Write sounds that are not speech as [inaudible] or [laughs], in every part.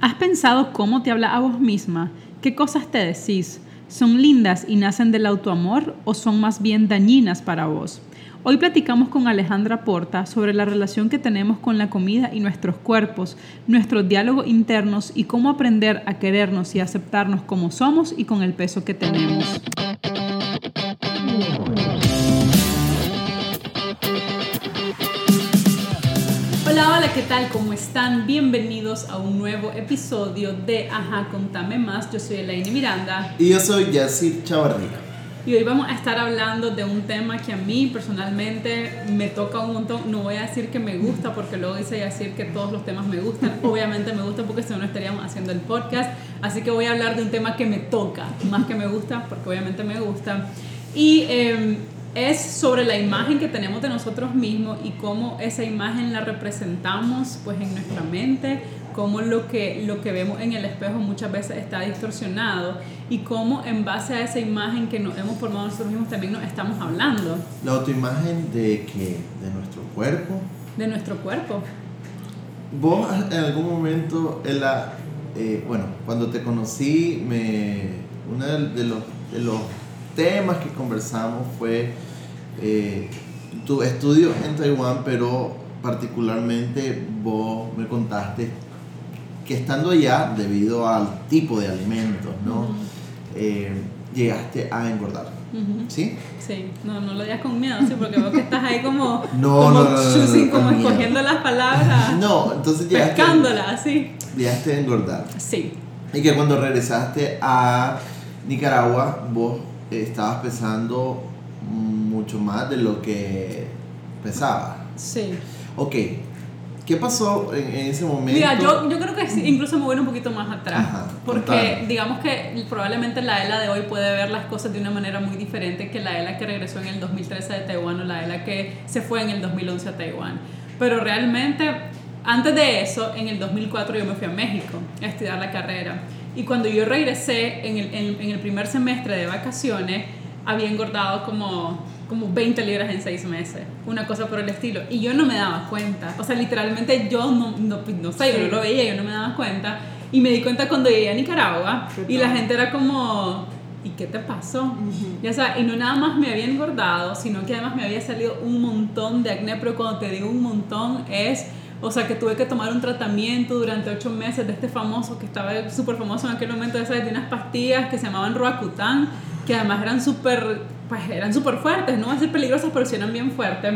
¿Has pensado cómo te habla a vos misma? ¿Qué cosas te decís? ¿Son lindas y nacen del autoamor o son más bien dañinas para vos? Hoy platicamos con Alejandra Porta sobre la relación que tenemos con la comida y nuestros cuerpos, nuestros diálogos internos y cómo aprender a querernos y aceptarnos como somos y con el peso que tenemos. ¿Qué tal? ¿Cómo están? Bienvenidos a un nuevo episodio de Ajá, contame más. Yo soy Elaine Miranda. Y yo soy Yacir Chavardina. Y hoy vamos a estar hablando de un tema que a mí personalmente me toca un montón. No voy a decir que me gusta porque luego dice decir que todos los temas me gustan. [laughs] Obviamente me gusta porque si no, no estaríamos haciendo el podcast. Así que voy a hablar de un tema que me toca, más que me gusta, porque obviamente me gusta. Y eh, es sobre la imagen que tenemos de nosotros mismos y cómo esa imagen la representamos pues en nuestra mente cómo lo que, lo que vemos en el espejo muchas veces está distorsionado y cómo en base a esa imagen que nos hemos formado nosotros mismos también nos estamos hablando. La autoimagen de que de nuestro cuerpo. De nuestro cuerpo. Vos en algún momento, en la, eh, bueno, cuando te conocí, me, uno de los, de los temas que conversamos fue eh, tu estudio en Taiwán, pero particularmente vos me contaste que estando allá, debido al tipo de alimentos, ¿no? Eh, llegaste a engordar. ¿Sí? Sí, no, no lo digas con miedo, sí, porque veo que estás ahí como, [laughs] no, como, no, no, como escogiendo las palabras. [laughs] No, entonces llegaste. Pescándolas, sí. Llegaste a engordar. Sí. Y que cuando regresaste a Nicaragua, vos estabas pesando mucho más de lo que pesaba. Sí. Ok, ¿Qué pasó en, ese momento? Mira, yo, yo creo que incluso me voy un poquito más atrás. porque digamos que probablemente la ELA de hoy puede ver las cosas de una manera muy diferente que la ELA que regresó en el 2013 de Taiwán o la ELA que se fue en el 2011 a Taiwán. Pero realmente, antes de eso, en el 2004 yo me fui a México a estudiar la carrera. Y cuando yo regresé en el, en el primer semestre de vacaciones, había engordado como como 20 libras en 6 meses, una cosa por el estilo. Y yo no me daba cuenta. O sea, literalmente yo no, no, no sé, yo no lo veía, yo no me daba cuenta. Y me di cuenta cuando llegué a Nicaragua y la gente era como, ¿y qué te pasó? Ya sabes, y no nada más me había engordado, sino que además me había salido un montón de acné, pero cuando te digo un montón es... O sea, que tuve que tomar un tratamiento durante ocho meses de este famoso, que estaba súper famoso en aquel momento, de unas pastillas que se llamaban Roacutan, que además eran súper pues eran súper fuertes, no van a ser peligrosas, pero sí eran bien fuertes.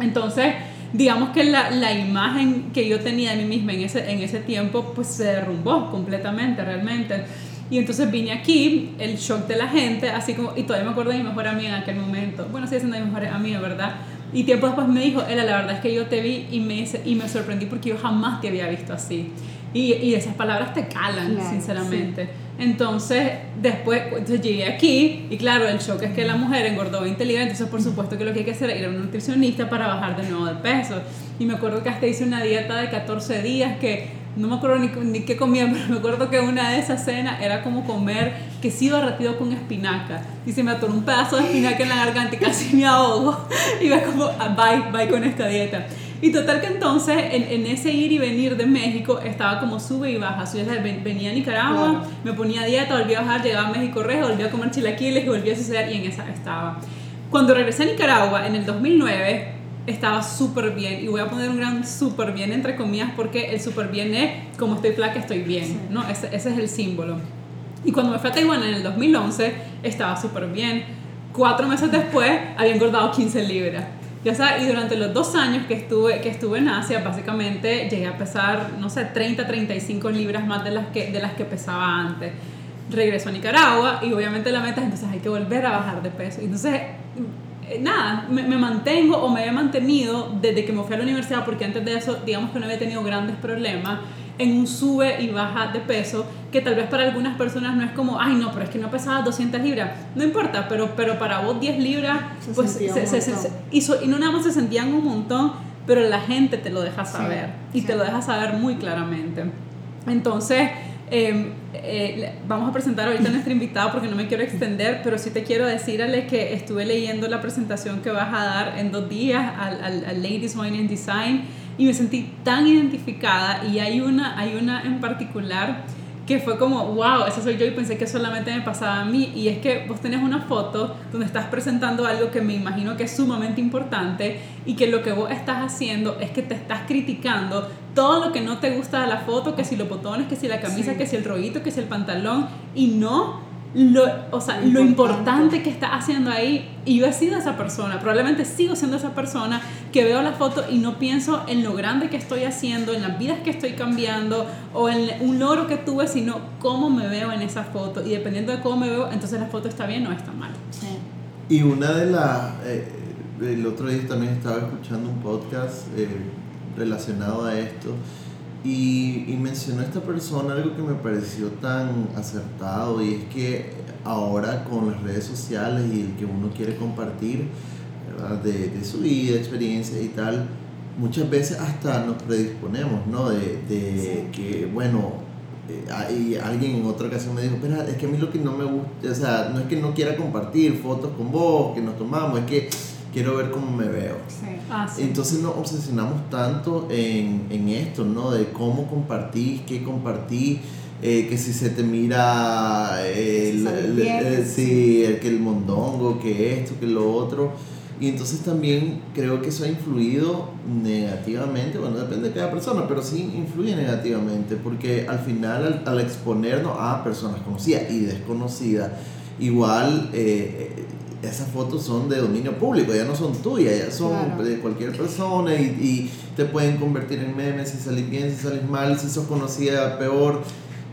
Entonces, digamos que la, la, imagen que yo tenía de mí misma en ese, en ese tiempo, pues se derrumbó completamente, realmente. Y entonces vine aquí, el shock de la gente, así como, y todavía me acuerdo de mi mejor amiga en aquel momento. Bueno, sigue siendo mi mejor amiga, ¿verdad? Y tiempo después me dijo, Ella, la verdad es que yo te vi y me, y me sorprendí porque yo jamás te había visto así. Y, y esas palabras te calan, sinceramente. Entonces, después, entonces llegué aquí y claro, el shock es que la mujer engordó 20 libras, entonces por supuesto que lo que hay que hacer es ir a un nutricionista para bajar de nuevo de peso. Y me acuerdo que hasta hice una dieta de 14 días que no me acuerdo ni, ni qué comía, [laughs] pero me acuerdo que una de esas cenas era como comer quesillo derretido con espinaca. Y se me atoró un pedazo de espinaca en la garganta y casi me ahogo. [laughs] Y va como, ah, bye, bye con esta dieta. Y total que entonces en, en, ese ir y venir de México estaba como sube y baja. O sea, venía a Nicaragua, me ponía dieta, volvía a bajar, llegaba a México Rejo, volvía a comer chilaquiles y volvía a suceder y en esa estaba. Cuando regresé a Nicaragua en el 2009 estaba súper bien y voy a poner un gran súper bien entre comillas porque el súper bien es como estoy flaca estoy bien, ¿no? Ese, ese es el símbolo. Y cuando me fui a Taiwán en el 2011 estaba súper bien. Cuatro meses después había engordado 15 libras. Ya sabes, y durante los dos años que estuve, que estuve en Asia, básicamente llegué a pesar, no sé, 30, 35 libras más de las que, de las que pesaba antes. Regreso a Nicaragua y obviamente la meta es entonces hay que volver a bajar de peso. Entonces, eh, nada, me, me, mantengo o me he mantenido desde que me fui a la universidad, porque antes de eso, digamos que no había tenido grandes problemas en un sube y baja de peso, que tal vez para algunas personas no es como, ay no, pero es que no pesaba 200 libras. No importa, pero, pero para vos 10 libras, pues se, hizo, y no nada más se sentían un montón, pero la gente te lo deja saber y te lo deja saber muy claramente. Entonces, em, eh, vamos a presentar ahorita a [laughs] nuestra invitada porque no me quiero extender, pero sí te quiero decir, Ale, que estuve leyendo la presentación que vas a dar en dos días al, al, al Ladies Wine and Design y me sentí tan identificada y hay una, hay una en particular que fue como, wow, esa soy yo y pensé que solamente me pasaba a mí. Y es que vos tenés una foto donde estás presentando algo que me imagino que es sumamente importante y que lo que vos estás haciendo es que te estás criticando todo lo que no te gusta de la foto, que si los botones, que si la camisa, que si el rollito, que si el pantalón, y no lo, o sea, lo importante. que está haciendo ahí. Y yo he sido esa persona, probablemente sigo siendo esa persona que veo la foto y no pienso en lo grande que estoy haciendo, en las vidas que estoy cambiando o en un logro que tuve, sino cómo me veo en esa foto. Y dependiendo de cómo me veo, entonces la foto está bien o está mal. Y una de las... Eh, el otro día también estaba escuchando un podcast eh, relacionado a esto y, y, mencionó esta persona algo que me pareció tan acertado y es que ahora con las redes sociales y el que uno quiere compartir de, de, su vida, experiencia y tal, muchas veces hasta nos predisponemos, ¿no? De, de que, bueno, eh, hay, alguien en otra ocasión me dijo, pero es que a mí lo que no me gusta, o sea, no es que no quiera compartir fotos con vos, que nos tomamos, es que quiero ver cómo me veo. Ah, Entonces nos obsesionamos tanto en, en, esto, ¿no? De cómo compartís, qué compartís, eh, que si se te mira el, el, el, que el mondongo, que esto, que lo otro. Y entonces también creo que eso ha influido negativamente, bueno, depende de cada persona, pero sí influye negativamente, porque al final al, al exponernos a personas conocidas y desconocidas, igual eh, esas fotos son de dominio público, ya no son tuyas, ya son de cualquier persona y, y, te pueden convertir en memes si salís bien, si salís mal, si sos conocida, peor.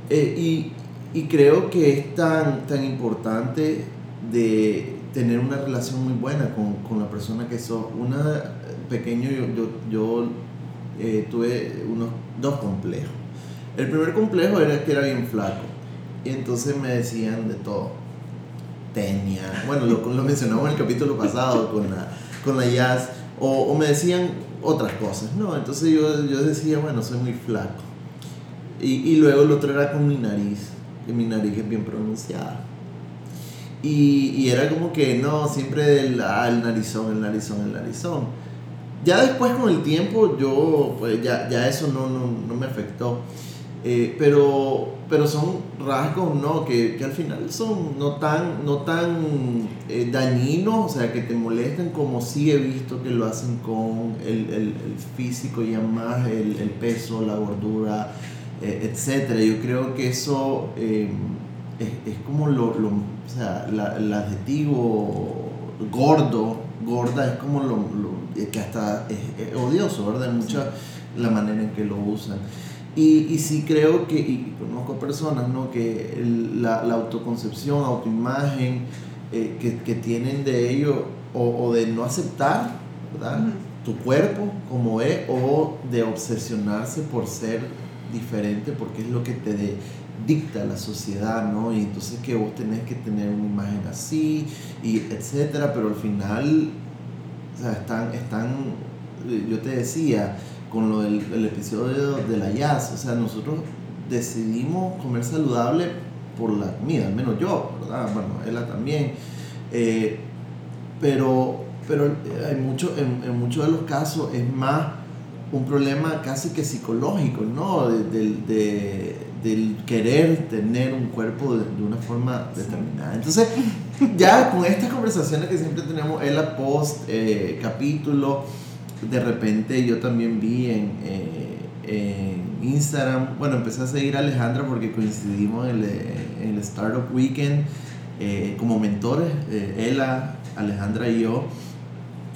Eh, y, y, creo que es tan, tan importante de tener una relación muy buena con, con la persona que sos. Una pequeño, yo, yo, yo eh, tuve unos dos complejos. El primer complejo era que era bien flaco y entonces me decían de todo tenía, bueno, lo, lo, mencionamos en el capítulo pasado con la, con la jazz, o, o, me decían otras cosas, ¿no? Entonces yo, yo decía, bueno, soy muy flaco. Y, y, luego el otro era con mi nariz, que mi nariz es bien pronunciada. Y, y era como que, no, siempre el, ah, el narizón, el narizón, el narizón. Ya después con el tiempo yo, pues ya, ya eso no, no, no me afectó. Eh, pero, pero son rasgos ¿no? que, que, al final son no tan, no tan eh, dañinos, o sea, que te molestan como sí he visto que lo hacen con el, el, el físico, ya más el, el peso, la gordura, eh, etc. Yo creo que eso eh, es, es, como lo, lo, o sea, la, el adjetivo gordo, gorda, es como lo, lo que hasta es, es odioso, ¿verdad? Mucha la manera en que lo usan. Y, y sí creo que, y conozco personas, ¿no? Que el, la, la, autoconcepción, autoimagen eh, que, que, tienen de ello, o, o, de no aceptar, ¿verdad? Uh -huh. Tu cuerpo como es, o de obsesionarse por ser diferente, porque es lo que te de, dicta la sociedad, ¿no? Y entonces que vos tenés que tener una imagen así, y etcétera, pero al final, o sea, están, están, yo te decía, con lo del el episodio de la jazz. O sea, nosotros decidimos comer saludable por la comida, al menos yo, ¿verdad? Bueno, ella también. Eh, pero pero hay mucho, en, en, muchos de los casos es más un problema casi que psicológico, ¿no? De, de, de, del querer tener un cuerpo de, de, una forma determinada. Entonces, ya con estas conversaciones que siempre tenemos en la post eh, capítulo, de repente yo también vi en, eh, en, Instagram, bueno, empecé a seguir a Alejandra porque coincidimos en el, en el Startup Weekend eh, como mentores, eh, ella, Alejandra y yo.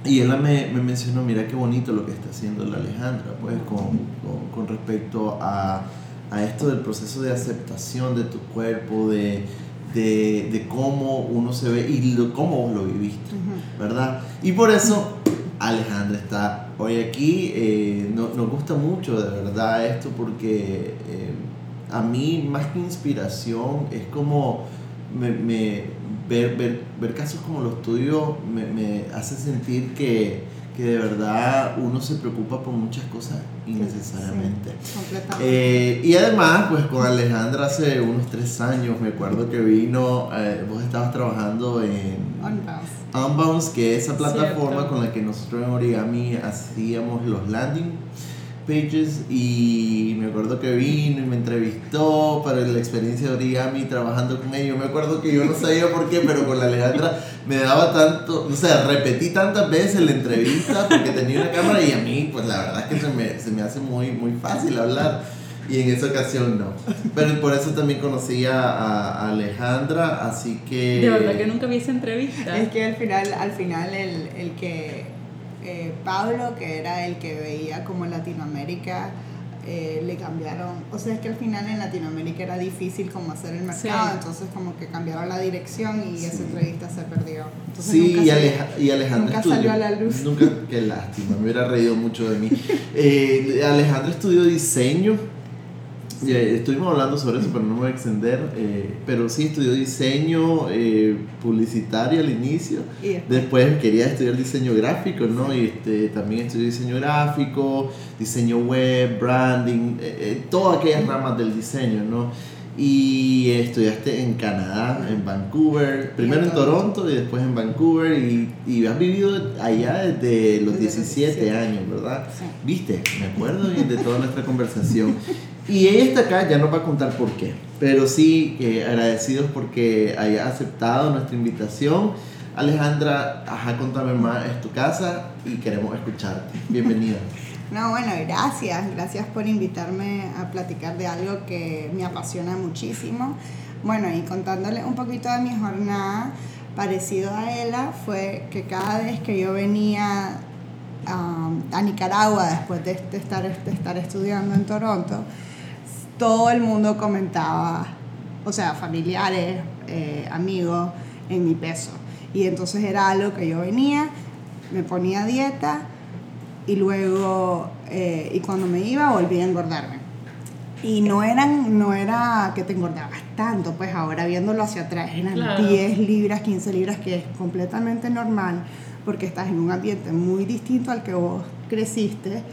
Y ella me, me, mencionó, mira qué bonito lo que está haciendo la Alejandra, pues con, con, con respecto a, a, esto del proceso de aceptación de tu cuerpo, de, de, de cómo uno se ve y lo, cómo vos lo viviste, uh -huh. ¿verdad? Y por eso Alejandra está hoy aquí. Eh, no, nos gusta mucho de verdad esto porque eh, a mí más que inspiración es como me, me, ver, ver, ver, casos como los tuyos me, me hace sentir que, que, de verdad uno se preocupa por muchas cosas innecesariamente. Sí, eh, y además, pues con Alejandra hace unos tres años, me acuerdo que vino, eh, vos estabas trabajando en... Unbounce, que es esa plataforma Cierto. con la que nosotros en Origami hacíamos los landing Pages y me acuerdo que vino y me entrevistó para la experiencia de origami trabajando con ella. Me acuerdo que yo no sabía por qué, pero con la Alejandra me daba tanto, o sea, repetí tantas veces la entrevista porque tenía una cámara y a mí, pues la verdad es que se me, se me hace muy, muy fácil hablar. Y en esa ocasión no. Pero por eso también conocí a, Alejandra, así que... De verdad que nunca vi esa entrevista. Es que al final, al final el, el que eh, Pablo, que era el que veía como Latinoamérica, eh, le cambiaron, o sea, es que al final en Latinoamérica era difícil como hacer el mercado, entonces como que cambiaron la dirección y esa entrevista se perdió. sí, y, y, Alejandro nunca salió a la luz. Nunca, qué lástima, me hubiera reído mucho de mí. Eh, Alejandro estudió diseño estuvimos hablando sobre eso, pero no me voy a extender. Eh, pero sí estudió diseño eh, publicitario al inicio. Después quería estudiar diseño gráfico, ¿no? Y este, también estudió diseño gráfico, diseño web, branding, eh, todas aquellas ramas del diseño, ¿no? Y estudiaste en Canadá, en Vancouver, primero en Toronto y después en Vancouver y, y has vivido allá desde los 17 años, ¿verdad? ¿Viste? Me acuerdo bien de toda nuestra conversación. [laughs] Y ella está acá, ya nos va a contar por qué. Pero sí, eh, agradecidos porque haya aceptado nuestra invitación. Alejandra, ajá, contame más, es tu casa y queremos escucharte. Bienvenida. [laughs] No, bueno, gracias. Gracias por invitarme a platicar de algo que me apasiona muchísimo. Bueno, y contándole un poquito de mi jornada, parecido a ella, fue que cada vez que yo venía um, a Nicaragua después de, estar, de estar estudiando en Toronto, todo el mundo comentaba, o sea, familiares, eh, amigos, en mi peso. Y entonces era algo que yo venía, me ponía dieta y luego, eh, y cuando me iba, volvía a engordarme. Y no, eran, no era que te engordabas tanto, pues ahora viéndolo hacia atrás, eran 10 libras, 15 libras, que es completamente normal, porque estás en un ambiente muy distinto al que vos creciste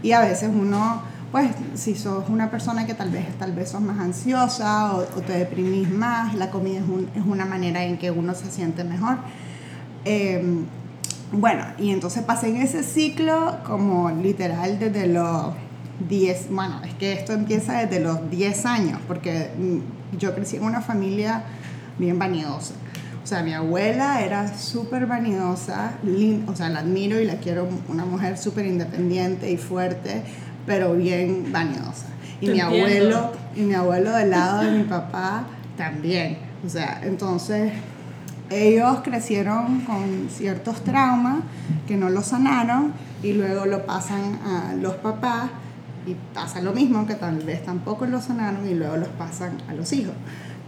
y a veces uno pues si sos una persona que tal vez, tal vez sos más ansiosa o, te deprimís más, la comida es, una manera en que uno se siente mejor. Em, bueno, y entonces pasé en ese ciclo como literal desde los 10, bueno, es que esto empieza desde los 10 años, porque mm, yo crecí en una familia bien vanidosa. O sea, mi abuela era súper vanidosa, o sea, la admiro y la quiero, una mujer súper independiente y fuerte, pero bien vanidosa. Y mi abuelo, y mi abuelo del lado de mi papá también. O sea, entonces ellos crecieron con ciertos traumas que no los sanaron y luego lo pasan a los papás y pasa lo mismo que tal vez tampoco lo sanaron y luego los pasan a los hijos.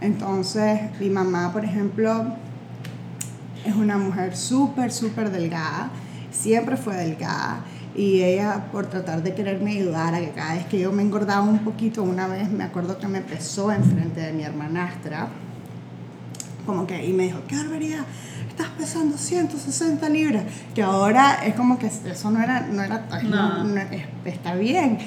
Entonces, mi mamá, por ejemplo, es una mujer súper, súper delgada, siempre fue delgada y ella por tratar de quererme ayudar a que cada vez que yo me engordaba un poquito, una vez me acuerdo que me pesó enfrente de mi hermanastra, como que, y me dijo, qué barbaridad, estás pesando 160 libras, que ahora es como que eso no era, no era, no. está bien.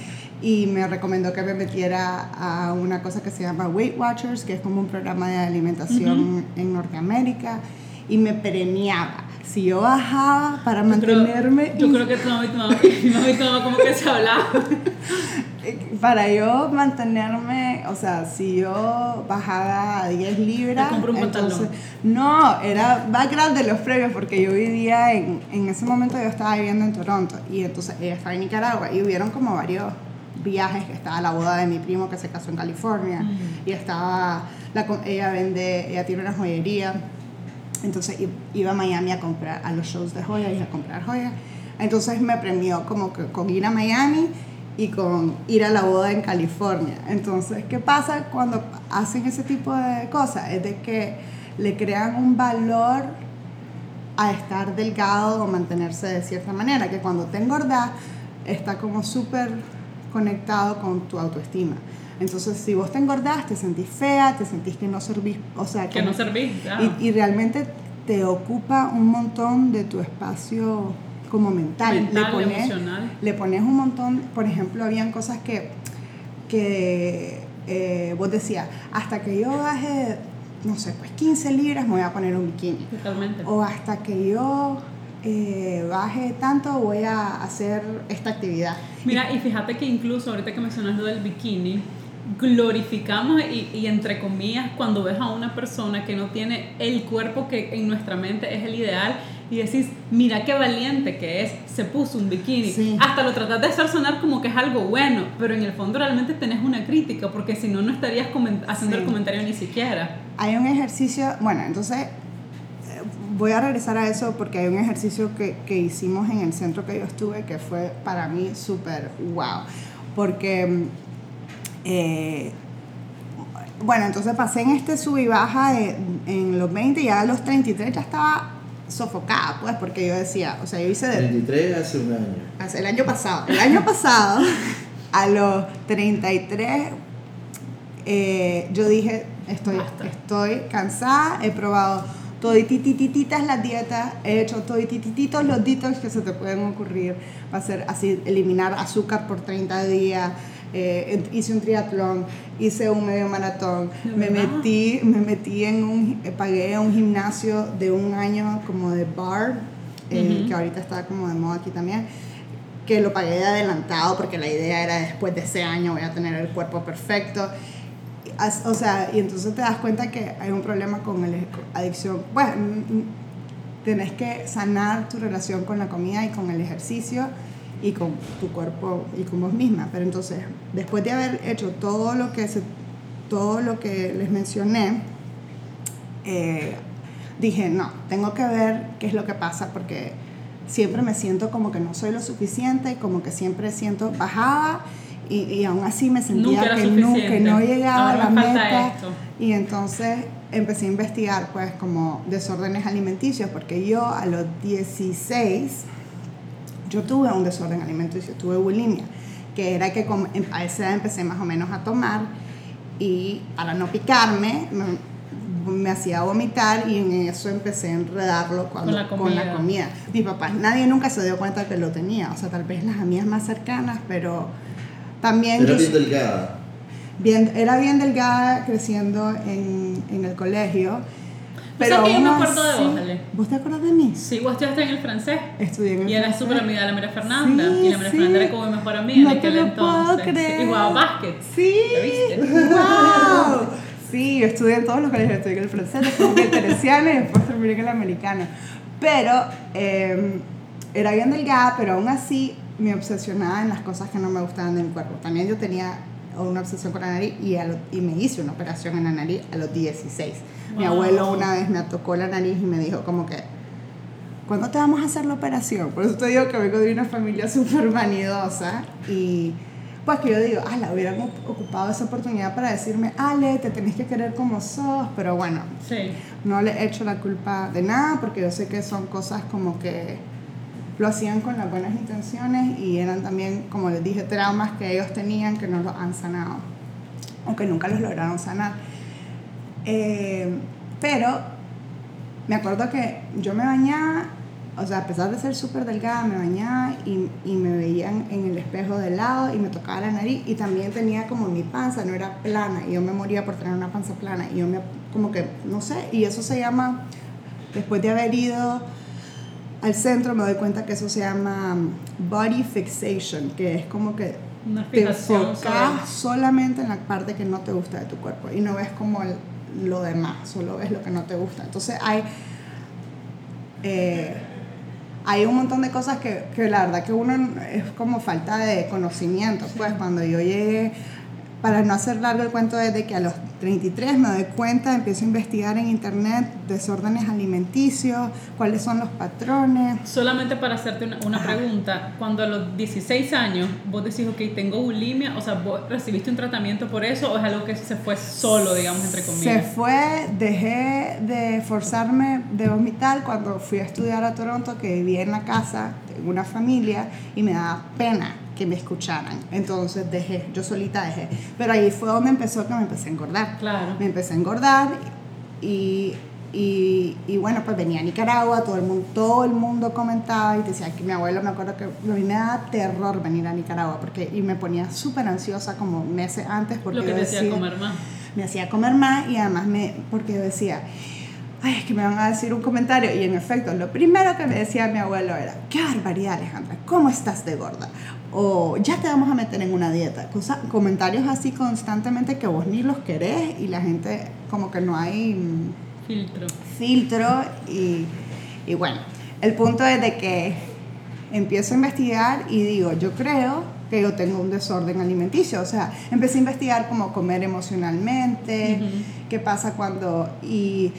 Y me recomendó que me metiera a una cosa que se llama Weight Watchers, que es como un programa de alimentación en Norteamérica, y me premiaba si yo bajaba para mantenerme... yo creo que tu mamá [laughs] y tu mamá, como que se hablaba. [laughs] para yo mantenerme, o sea, si yo bajaba 10 libras... un entonces, No, era background de los premios porque yo vivía en... En ese momento yo estaba viviendo en Toronto y entonces ella estaba en Nicaragua y hubieron como varios viajes, que estaba la boda de mi primo que se casó en California mm. y estaba... La, ella vende, ella tiene una joyería entonces iba a Miami a comprar a los shows de joyas y a comprar joyas. Entonces me premió como que con ir a Miami y con ir a la boda en California. Entonces, ¿qué pasa cuando hacen ese tipo de cosas? Es de que le crean un valor a estar delgado o mantenerse de cierta manera, que cuando te engordas está como súper conectado con tu autoestima. Entonces, si vos te engordás, te sentís fea, te sentís que no servís, o sea, que, no servís, y, realmente te ocupa un montón de tu espacio como mental. le pones, emocional. Le pones un montón, por ejemplo, habían cosas que, que eh, vos decías, hasta que yo baje, no sé, pues 15 libras me voy a poner un bikini. Totalmente. O hasta que yo eh, baje tanto, voy a hacer esta actividad. Mira, y fíjate que incluso ahorita que mencionas lo del bikini, glorificamos y, y, entre comillas cuando ves a una persona que no tiene el cuerpo que en nuestra mente es el ideal y decís, mira qué valiente que es, se puso un bikini. Hasta lo tratas de hacer sonar como que es algo bueno, pero en el fondo realmente tenés una crítica, porque si no, no estarías haciendo el comentario ni siquiera. Hay un ejercicio, bueno, entonces eh, voy a regresar a eso porque hay un ejercicio que, que hicimos en el centro que yo estuve que fue para mí súper wow, porque... Eh, bueno, entonces pasé en este sub y baja en los 20 y ya a los 33 ya estaba sofocada, pues, porque yo decía, o sea, yo hice de... 33 hace un año. Hace el año pasado. El año pasado, [laughs] a los 33, eh, yo dije, estoy, estoy cansada, he probado todititititas las dietas, he hecho toditititos los detox que se te pueden ocurrir, va a ser así, eliminar azúcar por 30 días, eh, hice un triatlón, hice un medio maratón, me metí, me metí en un, eh, pagué un gimnasio de un año como de bar, eh, que ahorita está como de moda aquí también, que lo pagué de adelantado porque la idea era después de ese año voy a tener el cuerpo perfecto. O sea, y entonces te das cuenta que hay un problema con la adicción. Bueno, tenés que sanar tu relación con la comida y con el ejercicio y con tu cuerpo y con vos misma. Pero entonces, después de haber hecho todo lo que, se, todo lo que les mencioné, eh, dije, no, tengo que ver qué es lo que pasa porque siempre me siento como que no soy lo suficiente, como que siempre siento bajada y, y aún así me sentía que, nunca, no llegaba a la meta. Y entonces empecé a investigar pues como desórdenes alimenticios porque yo a los 16 yo tuve un desorden alimenticio, tuve bulimia, que era que a esa edad empecé más o menos a tomar y para no picarme me, hacía vomitar y en eso empecé a enredarlo cuando, con, la comida. Mi papá, nadie nunca se dio cuenta que lo tenía, o sea, tal vez las amigas más cercanas, pero también... Era bien delgada. Bien, era bien delgada creciendo en, en el colegio pero que yo me acuerdo de vos, ¿Vos te acuerdas de mí? Sí, vos estudiaste en el francés. Estudié en el y francés. Y eras súper amiga de la María Fernanda. y la María Fernanda era como mi mejor amiga no en aquel te lo entonces. Puedo creer. Y jugaba básquet. Sí. ¿Lo viste? ¡Wow! Sí, yo estudié en todos los colegios. Estudié en el francés, después en el teresiano y después terminé en el americano. Pero eh, era bien delgada, pero aún así me obsesionaba en las cosas que no me gustaban de mi cuerpo. También yo tenía una obsesión con la nariz y, y me hice una operación en la nariz a los 16 mi abuelo una vez me tocó la nariz y me dijo como que, ¿cuándo te vamos a hacer la operación? Por eso te digo que vengo de una familia [laughs] súper vanidosa y pues que yo digo, ah, la hubieran ocupado esa oportunidad para decirme, Ale, te tenés que querer como sos, pero bueno, sí. no le he hecho la culpa de nada porque yo sé que son cosas como que lo hacían con las buenas intenciones y eran también, como les dije, traumas que ellos tenían que no los han sanado o que nunca los lograron sanar. Eh, pero me acuerdo que yo me bañaba, o sea, a pesar de ser súper delgada, me bañaba y, y, me veían en el espejo de lado y me tocaba la nariz y también tenía como mi panza, no era plana y yo me moría por tener una panza plana y yo me, como que, no sé, y eso se llama, después de haber ido al centro me doy cuenta que eso se llama body fixation, que es como que te enfocas solamente en la parte que no te gusta de tu cuerpo y no ves como el, lo demás, solo ves lo que no te gusta. Entonces hay, eh, hay un montón de cosas que, que la verdad que uno es como falta de conocimiento. Pues cuando yo llegué para no hacer largo el cuento, desde que a los 33 me doy cuenta, empiezo a investigar en internet desórdenes alimenticios, cuáles son los patrones. Solamente para hacerte una, pregunta, cuando a los 16 años vos decís, ok, tengo bulimia, o sea, ¿vos recibiste un tratamiento por eso o es algo que se fue solo, digamos, entre comillas? Se fue, dejé de forzarme de vomitar cuando fui a estudiar a Toronto, que vivía en la casa de una familia y me daba pena que me escucharan. Entonces dejé, yo solita dejé. Pero ahí fue donde empezó que me empecé a engordar. Claro. Me empecé a engordar y, y, y, bueno, pues venía a Nicaragua, todo el mundo, todo el mundo comentaba y decía que mi abuelo, me acuerdo que a mí me daba terror venir a Nicaragua porque y me ponía súper ansiosa como meses antes porque Lo que te hacía comer más. Me hacía comer más y además me, porque yo decía, ay, es que me van a decir un comentario. Y en efecto, lo primero que me decía mi abuelo era, qué barbaridad Alejandra, ¿cómo estás de gorda? O ya te vamos a meter en una dieta. Cosa, comentarios así constantemente que vos ni los querés y la gente como que no hay... Mm, filtro. Filtro y, y bueno, el punto es de que empiezo a investigar y digo, yo creo que yo tengo un desorden alimenticio. O sea, empecé a investigar cómo comer emocionalmente, qué pasa cuando... Y,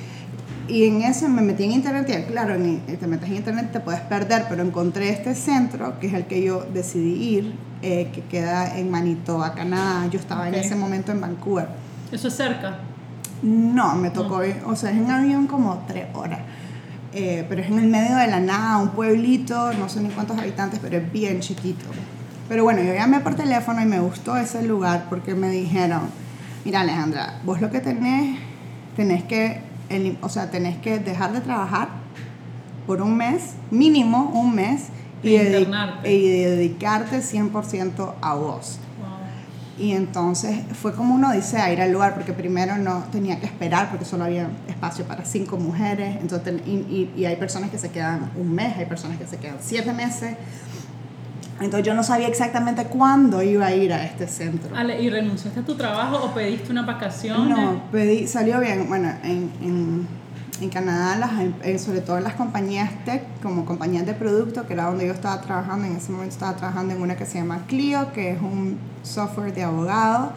y, en eso me metí en internet y claro, en, te metes en internet te puedes perder, pero encontré este centro, que es el que yo decidí ir, eh, que queda en Manitoba, Canadá. Yo estaba en ese momento en Vancouver. ¿Eso es cerca? No, me tocó, o sea, es en avión como tres horas. Eh, pero es en el medio de la nada, un pueblito, no sé ni cuántos habitantes, pero es bien chiquito. Pero bueno, yo llamé por teléfono y me gustó ese lugar porque me dijeron, mira Alejandra, vos lo que tenés, tenés que, o sea, tenés que dejar de trabajar por un mes, mínimo un mes, y, y dedicarte 100% a vos. Y entonces fue como uno dice a ir al lugar, porque primero no tenía que esperar, porque solo había espacio para cinco mujeres, entonces, y, y, hay personas que se quedan un mes, hay personas que se quedan siete meses. Entonces yo no sabía exactamente cuándo iba a ir a este centro. Ale, ¿y renunciaste a tu trabajo o pediste una vacación? No, pedí, salió bien. Bueno, en, en en Canadá, las, em, sobre todo en las compañías tech, como compañías de producto, que era donde yo estaba trabajando, en ese momento estaba trabajando en una que se llama Clio, que es un software de abogado.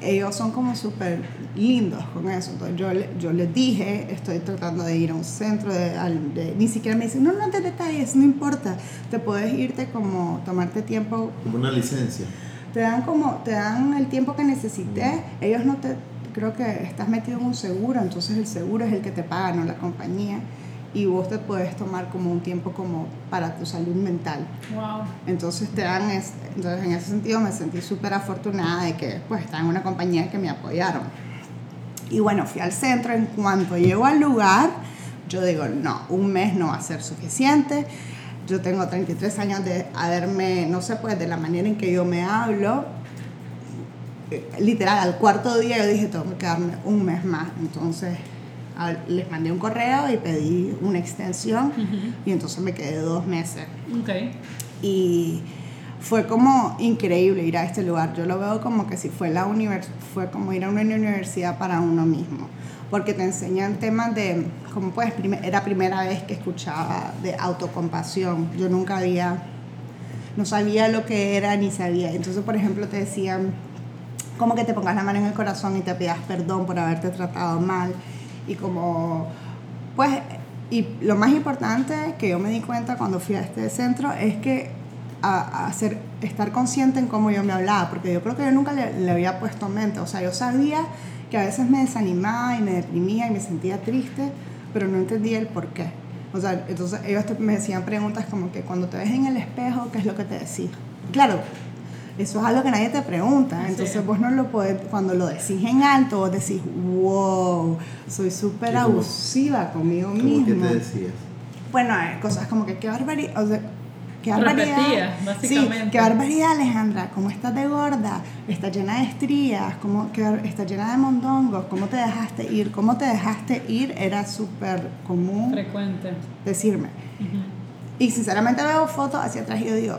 Ellos son como súper lindos con eso. Entonces yo, yo les dije, estoy tratando de ir a un centro, de, ni siquiera me dicen, no, no te detalles, no importa, te puedes irte como, tomarte tiempo. Como una licencia. Te dan como, te dan el tiempo que necesites, mm. ellos no te creo que estás metido en un seguro, entonces el seguro es el que te paga, no la compañía. Y vos te puedes tomar como un tiempo como para tu salud mental. Wow. Entonces te dan, entonces en ese sentido me sentí súper afortunada de que pues estaba en una compañía que me apoyaron. Y bueno, fui al centro, en cuanto llego al lugar, yo digo, no, un mes no va a ser suficiente. Yo tengo 33 años de haberme, no sé, pues de la manera en que yo me hablo, literal, al cuarto día yo dije, tengo que quedarme un mes más. Entonces les mandé un correo y pedí una extensión y entonces me quedé dos meses. Okay. Y fue como increíble ir a este lugar. Yo lo veo como que si fue, la univers fue como ir a una universidad para uno mismo. Porque te enseñan temas de, como pues, era primera vez que escuchaba de autocompasión. Yo nunca había, no sabía lo que era ni sabía. Entonces, por ejemplo, te decían, como que te pongas la mano en el corazón y te pidas perdón por haberte tratado mal y como pues y lo más importante que yo me di cuenta cuando fui a este centro es que a, hacer, estar consciente en cómo yo me hablaba, porque yo creo que yo nunca le, le, había puesto mente, o sea, yo sabía que a veces me desanimaba y me deprimía y me sentía triste, pero no entendía el por qué. O sea, entonces ellos me decían preguntas como que cuando te ves en el espejo, ¿qué es lo que te decís? Claro, eso es algo que nadie te pregunta. Entonces vos no lo podés, cuando lo decís en alto, vos decís, wow, soy súper abusiva conmigo mismo. ¿Qué te decías? Bueno, cosas como que qué barbaridad, o sea, qué barbaridad. básicamente. Sí, qué barbaridad, Alejandra, cómo estás de gorda, estás llena de estrías, cómo estás llena de mondongos, cómo te dejaste ir, cómo te dejaste ir era súper común. Frecuente. Decirme. Y sinceramente veo fotos hacia atrás y yo digo,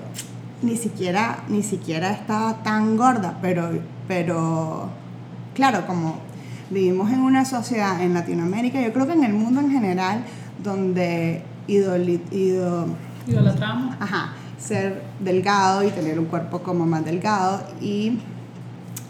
ni siquiera, ni siquiera estaba tan gorda, pero, pero claro, como vivimos en una sociedad en Latinoamérica, yo creo que en el mundo en general, donde idolatramos. Ajá, ser delgado y tener un cuerpo como más delgado y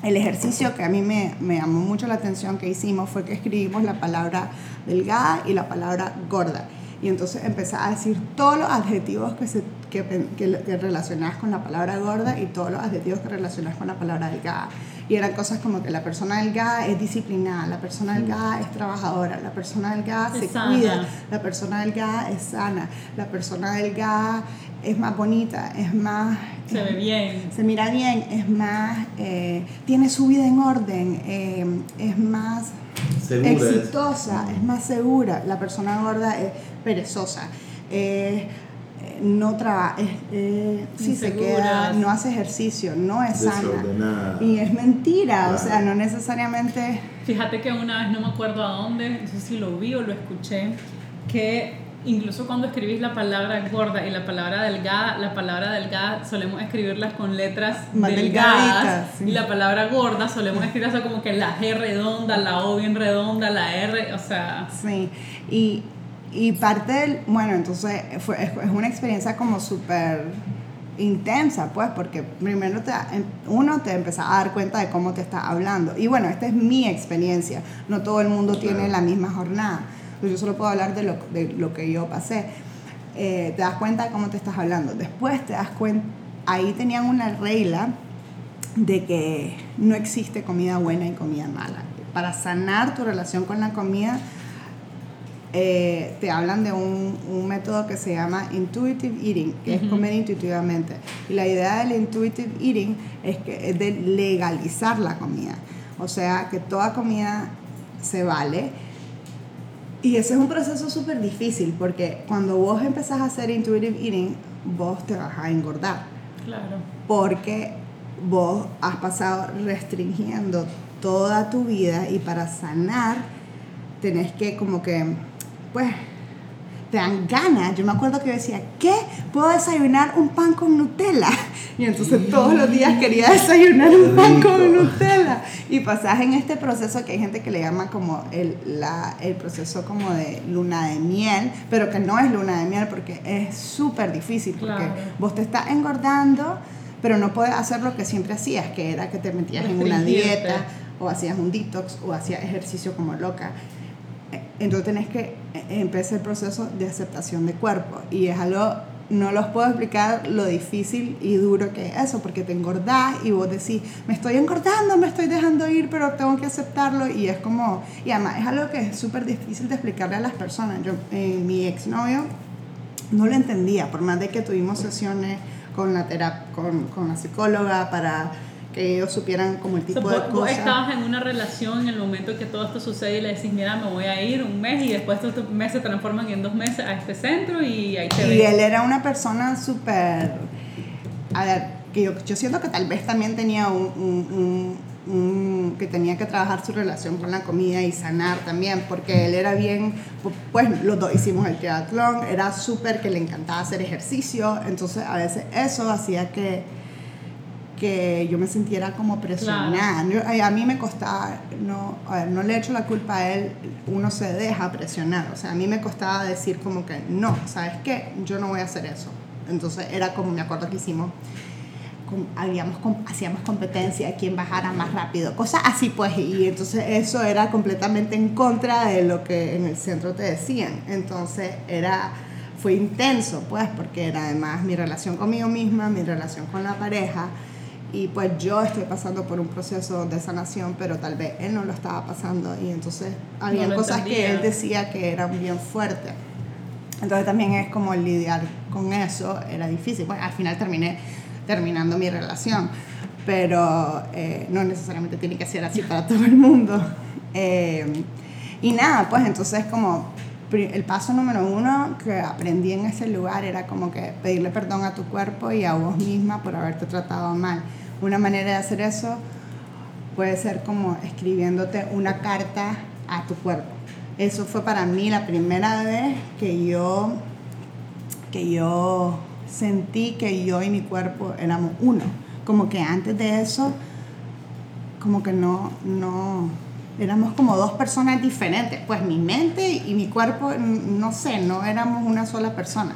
el ejercicio que a mí me, me, llamó mucho la atención que hicimos fue que escribimos la palabra delgada y la palabra gorda. Y entonces empecé a decir todos los adjetivos que se que, que, relacionadas con la palabra gorda y todos los adjetivos que relacionas con la palabra delgada. Y eran cosas como que la persona delgada es disciplinada, la persona delgada es trabajadora, la persona delgada se cuida, la persona delgada es sana, la persona delgada es más bonita, es más... Se ve bien. Se mira bien, es más... Eh, tiene su vida en orden, eh, es más... exitosa, es. más segura. La persona gorda es perezosa. Eh, no trabaja, eh, sí se queda, no hace ejercicio, no es sana. Y es mentira, o sea, no necesariamente... Fíjate que una vez no me acuerdo a dónde, no sé si lo vi o lo escuché, que incluso cuando escribís la palabra gorda y la palabra delgada, la palabra delgada solemos escribirlas con letras delgadas y la palabra gorda solemos escribirla como que la G redonda, la O bien redonda, la R, o sea... Sí, y, y parte del... Bueno, entonces fue, es una experiencia como súper intensa, pues, porque primero te, uno te empieza a dar cuenta de cómo te está hablando. Y bueno, esta es mi experiencia, no todo el mundo tiene la misma jornada pues yo solo puedo hablar de lo, de lo que yo pasé. Eh, te das cuenta de cómo te estás hablando. Después te das cuenta, ahí tenían una regla de que no existe comida buena y comida mala. Para sanar tu relación con la comida, eh, te hablan de un, un, método que se llama intuitive eating, que es comer intuitivamente. Y la idea del intuitive eating es, que, es de legalizar la comida. O sea, que toda comida se vale y ese es un proceso súper difícil porque cuando vos empezás a hacer intuitive eating, vos te vas a engordar. Claro. Porque vos has pasado restringiendo toda tu vida y para sanar tenés que como que, pues, te dan ganas. Yo me acuerdo que yo decía, ¿qué? ¿Puedo desayunar un pan con Nutella? Y entonces todos los días quería desayunar un pan con Nutella. Y pasás en este proceso que hay gente que le llama como el, la, el proceso como de luna de miel, pero que no es luna de miel porque es súper difícil, porque vos te estás engordando, pero no puedes hacer lo que siempre hacías, que era que te metías en una dieta o hacías un detox o hacías ejercicio como loca. Entonces tenés que empezar el proceso de aceptación de cuerpo y es algo, no los puedo explicar lo difícil y duro que es eso, porque te engordás y vos decís, me estoy engordando, me estoy dejando ir, pero tengo que aceptarlo y es como, y además es algo que es súper difícil de explicarle a las personas. Yo, eh, mi exnovio no lo entendía, por más de que tuvimos sesiones con la, con, con la psicóloga para que ellos supieran como el tipo de cosas. Estabas en una relación en el momento que todo esto sucede y le decís, mira, me voy a ir un mes y después estos meses se transforman en dos meses a este centro y ahí te Y él era una persona súper, a ver, que yo, yo, siento que tal vez también tenía un, un, un, que tenía que trabajar su relación con la comida y sanar también, porque él era bien, pues los dos hicimos el triatlón, era súper que le encantaba hacer ejercicio, entonces a veces eso hacía que que yo me sintiera como presionada. A mí me costaba, no, a ver, no le echo la culpa a él, uno se deja presionar. O sea, a mí me costaba decir como que, no, ¿sabes qué? Yo no voy a hacer eso. Entonces era como, me acuerdo que hicimos, habíamos, hacíamos competencia quién bajara más rápido, cosas así pues, y entonces eso era completamente en contra de lo que en el centro te decían. Entonces era fue intenso, pues, porque era además mi relación conmigo misma, mi relación con la pareja, y pues yo estoy pasando por un proceso de sanación, pero tal vez él no lo estaba pasando y entonces había cosas que él decía que eran bien fuertes. Entonces también es como lidiar con eso, era difícil. Bueno, al final terminé terminando mi relación, pero eh, no necesariamente tiene que ser así para todo el mundo. [laughs] Eh, y nada, pues entonces como el paso número uno que aprendí en ese lugar era como que pedirle perdón a tu cuerpo y a vos misma por haberte tratado mal. Una manera de hacer eso puede ser como escribiéndote una carta a tu cuerpo. Eso fue para mí la primera vez que yo, que yo sentí que yo y mi cuerpo éramos uno. Como que antes de eso, como que no, no, éramos como dos personas diferentes. Pues mi mente y mi cuerpo, no sé, no éramos una sola persona.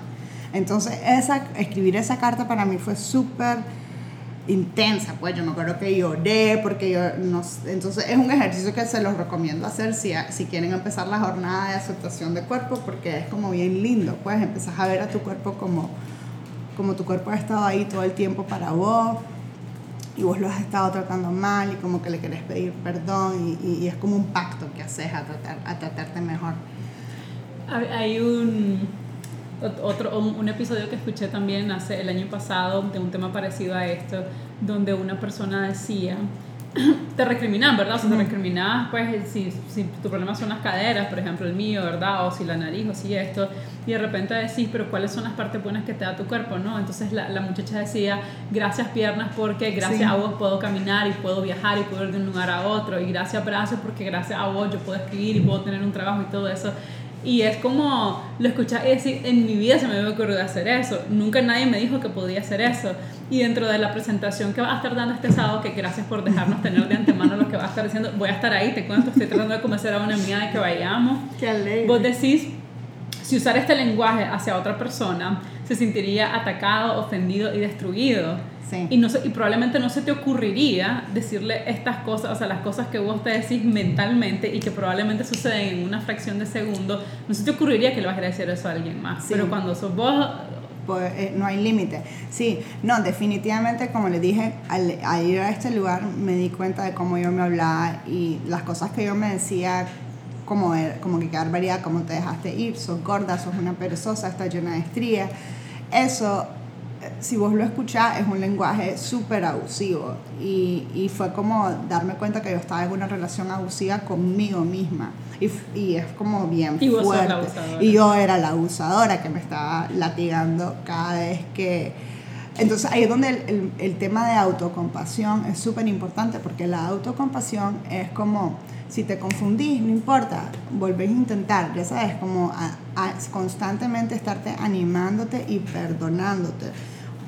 Entonces, esa, escribir esa carta para mí fue súper intensa, pues yo me acuerdo que lloré porque yo no entonces es un ejercicio que se los recomiendo hacer si, si quieren empezar la jornada de aceptación de cuerpo porque es como bien lindo, pues empezás a ver a tu cuerpo como, como tu cuerpo ha estado ahí todo el tiempo para vos y vos lo has estado tratando mal y como que le querés pedir perdón y, y, es como un pacto que haces a, tratar, a tratarte mejor. Hay un otro, un episodio que escuché también hace el año pasado de un tema parecido a esto, donde una persona decía [clears throat] te recriminan, ¿verdad? O sea, te recriminas, pues, si, si tu problema son las caderas, por ejemplo, el mío, ¿verdad? O si la nariz, o si esto, y de repente decís, pero ¿cuáles son las partes buenas que te da tu cuerpo, no? Entonces la, la muchacha decía, gracias piernas porque gracias a vos puedo caminar y puedo viajar y puedo ir de un lugar a otro, y gracias brazos porque gracias a vos yo puedo escribir y puedo tener un trabajo y todo eso. Y es como, lo escuché y decir, en mi vida se me había ocurrido hacer eso. Nunca nadie me dijo que podía hacer eso. Y dentro de la presentación que va a estar dando este sábado, que gracias por dejarnos tener de antemano lo que va a estar diciendo, voy a estar ahí, te cuento, estoy tratando de convencer a una amiga de que vayamos. Qué alegre. Vos decís, si usar este lenguaje hacia otra persona, se sentiría atacado, ofendido y destruido. Y, no y probablemente no se te ocurriría decirle estas cosas, o sea, las cosas que vos te decís mentalmente y que probablemente suceden en una fracción de segundo, no se te ocurriría que le vas a decir eso a alguien más. Pero cuando sos vos... Pues eh, no hay límite. Sí, no, definitivamente, como le dije, al, al, ir a este lugar me di cuenta de cómo yo me hablaba y las cosas que yo me decía, como, como que qué barbaridad, cómo te dejaste ir, sos gorda, sos una perezosa, estás llena de estrías. Eso si vos lo escuchás, es un lenguaje súper abusivo. Y, y, fue como darme cuenta que yo estaba en una relación abusiva conmigo misma. Y, y es como bien y fuerte. y yo era la abusadora que me estaba latigando cada vez que... Entonces ahí es donde el, el, el tema de autocompasión es súper importante, porque la autocompasión es como si te confundís, no importa, volvés a intentar, ya sabes, como a, a constantemente estarte animándote y perdonándote.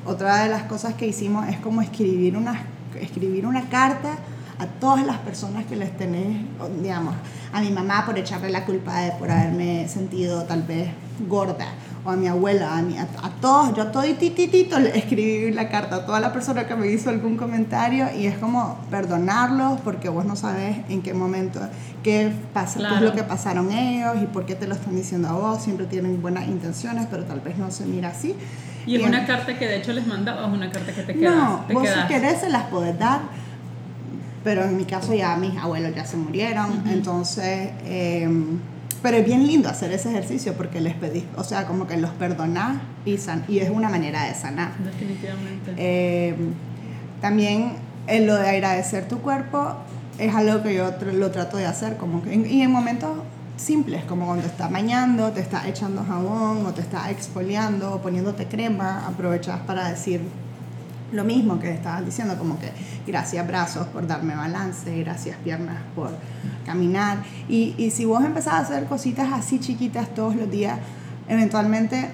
Otra de las cosas que hicimos es como escribir una, escribir una carta a todas las personas que les tenés, digamos, a mi mamá por echarle la culpa de por haberme sentido tal vez gorda, o a mi abuela, a, mi, a, todos, yo a todo tititito le escribí la carta a toda la persona que me hizo algún comentario y es como perdonarlos porque vos no sabes en qué momento, qué, pasa, qué es lo que pasaron ellos y por qué te lo están diciendo a vos, siempre tienen buenas intenciones, pero tal vez no se mira así. ¿Y es una carta que de hecho les manda o es una carta que te quedas? No, te vos si querés se las podés dar, pero en mi caso ya mis abuelos ya se murieron, entonces... Eh, pero es bien lindo hacer ese ejercicio porque les pedís, o sea, como que los perdonás y, san, y es una manera de sanar. Definitivamente. Eh, también en lo de agradecer tu cuerpo es algo que yo lo trato de hacer, como que, y en momentos simples, como cuando te está bañando, te está echando jabón o te está exfoliando o poniéndote crema, aprovechas para decir lo mismo que estabas diciendo, como que gracias brazos por darme balance, gracias piernas por caminar. Y, y si vos empezás a hacer cositas así chiquitas todos los días, eventualmente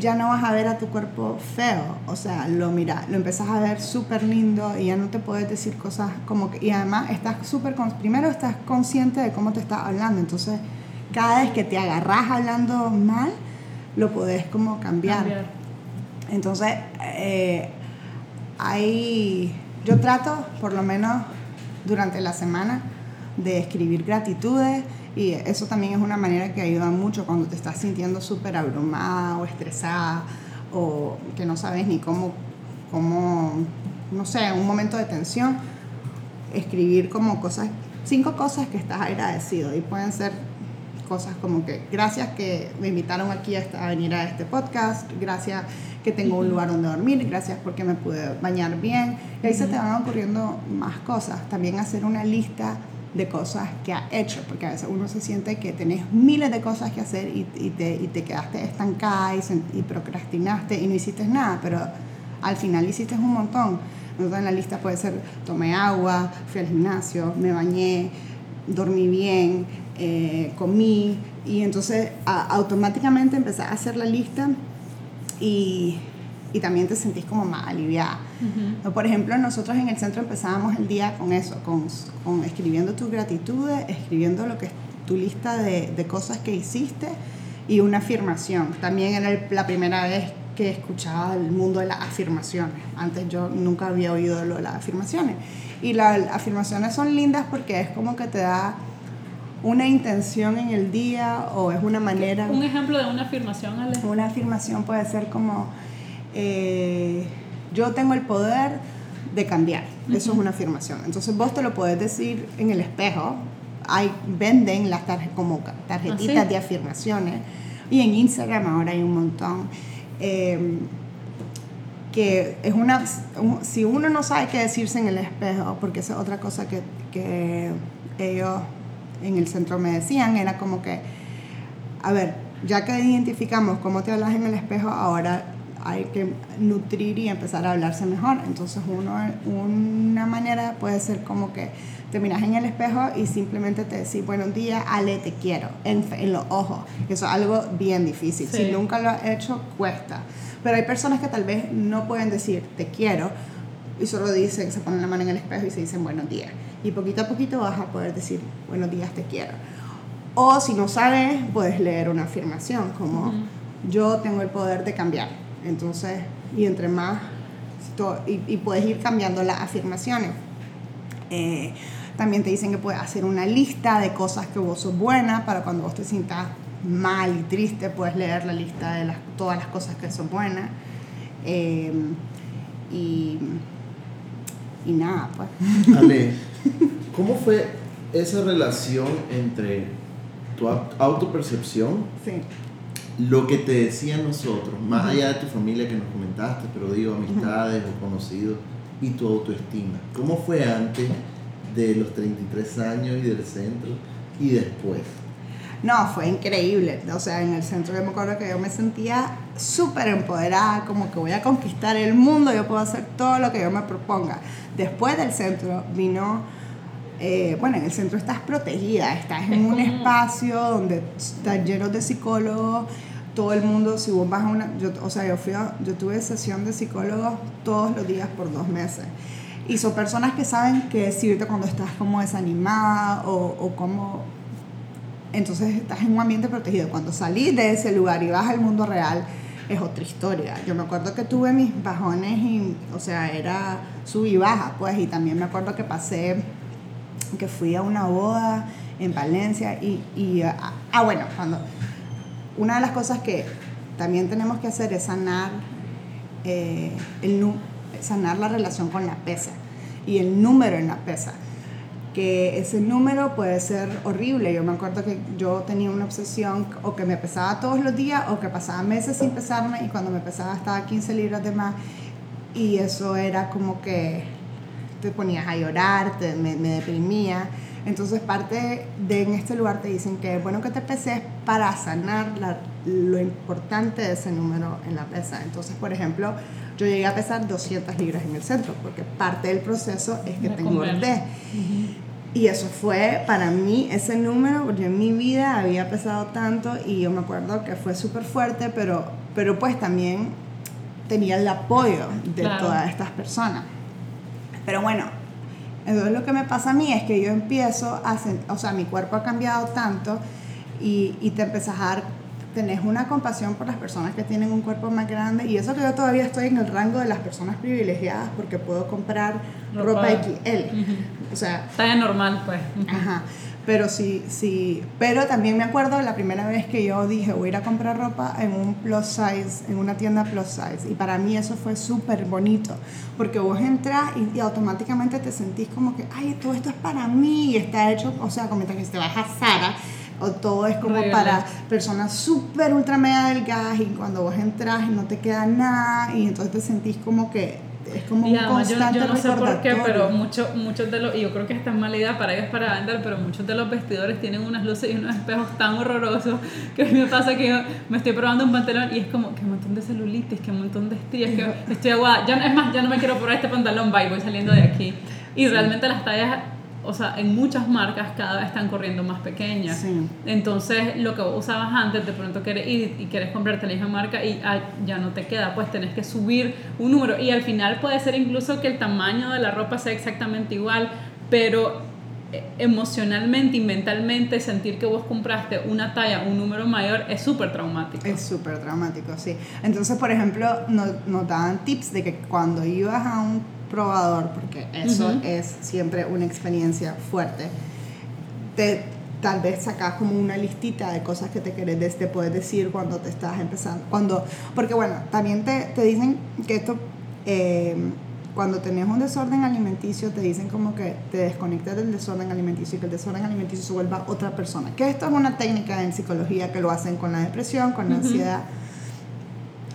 ya no vas a ver a tu cuerpo feo, o sea, lo mira, lo empezás a ver súper lindo y ya no te puedes decir cosas como que, y además estás súper, primero estás consciente de cómo te estás hablando, entonces cada vez que te agarras hablando mal, lo podés como cambiar. Entonces, eh, hay, yo trato, por lo menos durante la semana, de escribir gratitudes y eso también es una manera que ayuda mucho cuando te estás sintiendo súper abrumada o estresada o que no sabes ni cómo, cómo, no sé, un momento de tensión, escribir como cosas, cinco cosas que estás agradecido y pueden ser cosas como que gracias que me invitaron aquí a, venir a este podcast, gracias que tengo un lugar donde dormir, gracias porque me pude bañar bien. Y ahí se te van ocurriendo más cosas. También hacer una lista de cosas que ha hecho, porque a veces uno se siente que tenés miles de cosas que hacer y, y, te, y te, quedaste estancada y, y, procrastinaste y no hiciste nada, pero al final hiciste un montón. Entonces en la lista puede ser tomé agua, fui al gimnasio, me bañé, dormí bien, eh, comí y entonces automáticamente empecé a hacer la lista y, y también te sentís como más aliviada. Por ejemplo, nosotros en el centro empezábamos el día con eso, con, con escribiendo tus gratitudes, escribiendo lo que es tu lista de, de, cosas que hiciste y una afirmación. También era la primera vez que escuchaba el mundo de las afirmaciones. Antes yo nunca había oído lo de las afirmaciones. Y las afirmaciones son lindas porque es como que te da una intención en el día o es una manera... Un ejemplo de una afirmación, Ale. Una afirmación puede ser como, eh, yo tengo el poder de cambiar. Eso es una afirmación. Entonces vos te lo puedes decir en el espejo. Hay, venden las como tarjetitas ¿Ah, de afirmaciones. Y en Instagram ahora hay un montón. Eh, que es una, si uno no sabe qué decirse en el espejo, porque esa es otra cosa que, que ellos en el centro me decían, era como que, a ver, ya que identificamos cómo te hablas en el espejo, ahora hay que nutrir y empezar a hablarse mejor. Entonces uno, una manera puede ser como que te miras en el espejo y simplemente te decís buenos días, Ale, te quiero, en, en los ojos. Eso es algo bien difícil. Si nunca lo has hecho, cuesta. Pero hay personas que tal vez no pueden decir te quiero y solo dicen, se ponen la mano en el espejo y se dicen buenos días. Y poquito a poquito vas a poder decir buenos días, te quiero. O si no sabes, puedes leer una afirmación como yo tengo el poder de cambiar. Entonces, y entre más, y, y puedes ir cambiando las afirmaciones. Eh, también te dicen que puedes hacer una lista de cosas que vos sos buena para cuando vos te sientas mal y triste, puedes leer la lista de las, todas las cosas que son buenas. Eh, y, y nada, pues. Ale, [laughs] ¿cómo fue esa relación entre tu autopercepción, lo que te decían nosotros, más allá de tu familia que nos comentaste, pero digo amistades o conocidos, y tu autoestima? ¿Cómo fue antes de los 33 años y del centro y después? No, fue increíble. O sea, en el centro yo me acuerdo que yo me sentía súper empoderada, como que voy a conquistar el mundo, yo puedo hacer todo lo que yo me proponga. Después del centro vino, eh, bueno, en el centro estás protegida, estás en un espacio donde estás lleno de psicólogos, todo el mundo, si vos vas a una, yo, o sea, yo, fui yo tuve sesión de psicólogos todos los días por dos meses. Y son personas que saben qué decirte cuando estás como desanimada o, o como entonces estás en un ambiente protegido. Cuando salís de ese lugar y vas al mundo real, es otra historia. Yo me acuerdo que tuve mis bajones y, o sea, era sub y baja, pues, y también me acuerdo que pasé, que fui a una boda en Valencia y, y ah, ah, bueno, cuando, una de las cosas que también tenemos que hacer es sanar, eh, el, sanar la relación con la pesa y el número en la pesa que ese número puede ser horrible. Yo me acuerdo que yo tenía una obsesión o que me pesaba todos los días o que pasaba meses sin pesarme y cuando me pesaba estaba 15 libras de más y eso era como que te ponías a llorar, te, me, deprimía. Entonces parte de en este lugar te dicen que es bueno que te peses para sanar lo importante de ese número en la pesa. Entonces, por ejemplo, yo llegué a pesar 200 libras en el centro porque parte del proceso es que te engordé. Y eso fue para mí ese número, porque en mi vida había pesado tanto y yo me acuerdo que fue súper fuerte, pero, pero pues también tenía el apoyo de todas estas personas. Pero bueno, entonces lo que me pasa a mí es que yo empiezo a, o sea, mi cuerpo ha cambiado tanto y, y te empezas a dar tenés una compasión por las personas que tienen un cuerpo más grande y eso que yo todavía estoy en el rango de las personas privilegiadas porque puedo comprar ropa, XL. O sea, talla normal, pues. Ajá. Pero sí, sí, pero también me acuerdo la primera vez que yo dije voy a ir a comprar ropa en un plus size, en una tienda plus size. Y para mí eso fue súper bonito, porque vos entras y, automáticamente te sentís como que, ay, todo esto es para mí y está hecho, o sea, como que te vas a Sara o todo es como para personas súper ultra mega delgadas y cuando vos entras y no te queda nada y entonces te sentís como que es como un constante yo, no sé por qué, pero muchos muchos de los, y yo creo que esta es mala idea para ellos para vender, pero muchos de los vestidores tienen unas luces y unos espejos tan horrorosos que a mí me pasa que yo me estoy probando un pantalón y es como que montón de celulitis, que montón de estrías, que estoy aguada, ya, es más, ya no me quiero probar este pantalón, bye, voy saliendo de aquí. Y realmente las tallas o sea, en muchas marcas cada vez están corriendo más pequeñas. Entonces, lo que usabas antes, de pronto quieres ir y quieres comprarte la misma marca y ya no te queda, pues tenés que subir un número. Y al final puede ser incluso que el tamaño de la ropa sea exactamente igual, pero eh, emocionalmente y mentalmente sentir que vos compraste una talla, un número mayor, es súper traumático. Es súper traumático, sí. Entonces, por ejemplo, nos, nos daban tips de que cuando ibas a un probador, porque eso es siempre una experiencia fuerte, te, tal vez sacas como una listita de cosas que te querés, te puedes decir cuando te estás empezando, cuando, porque bueno, también te, te dicen que esto, eh, cuando tenés un desorden alimenticio, te dicen como que te desconectes del desorden alimenticio y que el desorden alimenticio se vuelva otra persona. Que esto es una técnica en psicología que lo hacen con la depresión, con la ansiedad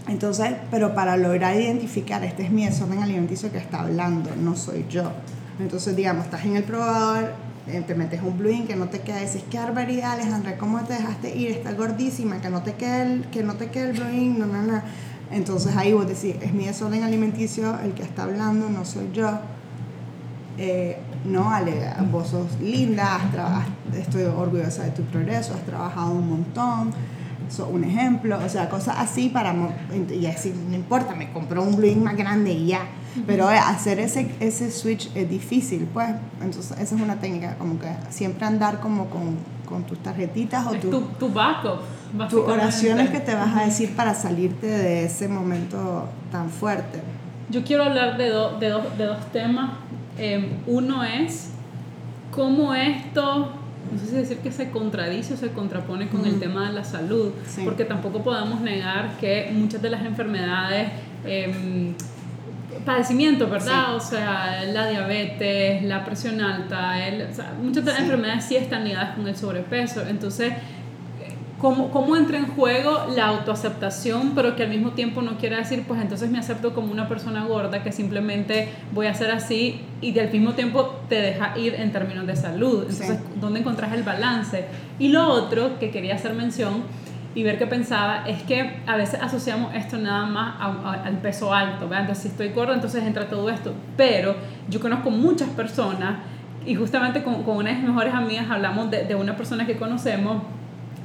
Entonces, pero para lograr identificar, este es mi desorden alimenticio que está hablando, no soy yo. Entonces, digamos, estás en el probador, eh, te metes un blue que no te queda, dices, qué barbaridad Alejandra, ¿cómo te dejaste ir? Está gordísima, que no te quede el, que no te quede el blue no, no, no. Entonces ahí vos decís, es mi desorden alimenticio el que está hablando, no soy yo. Eh, no, Ale, vos sos linda, estoy orgullosa de tu progreso, has trabajado un montón, un ejemplo, o sea, cosas así para, y así, no importa, me compró un blue más grande y ya pero hacer ese, ese switch es difícil, pues. Entonces, esa es una técnica, como que siempre andar como con, con tus tarjetitas o tu, tu, tu backup. Tus oraciones que te vas a decir para salirte de ese momento tan fuerte. Yo quiero hablar de, de, de dos temas. Em, uno es cómo esto no sé si decir que se contradice o se contrapone con el tema de la salud, porque tampoco podemos negar que muchas de las enfermedades eh, padecimientos, ¿verdad? O sea, la diabetes, la presión alta, el, muchas de las enfermedades sí están ligadas con el sobrepeso. Entonces, ¿cómo, ¿cómo entra en juego la autoaceptación, pero que al mismo tiempo no quiere decir, pues entonces me acepto como una persona gorda, que simplemente voy a ser así y al mismo tiempo te deja ir en términos de salud? Entonces, ¿dónde encontrás el balance? Y lo otro que quería hacer mención, y ver qué pensaba, es que a veces asociamos esto nada más al peso alto, ¿verdad? Entonces, si estoy gorda, entonces entra todo esto. Pero yo conozco muchas personas, y justamente con, con una de mis mejores amigas hablamos de, de una persona que conocemos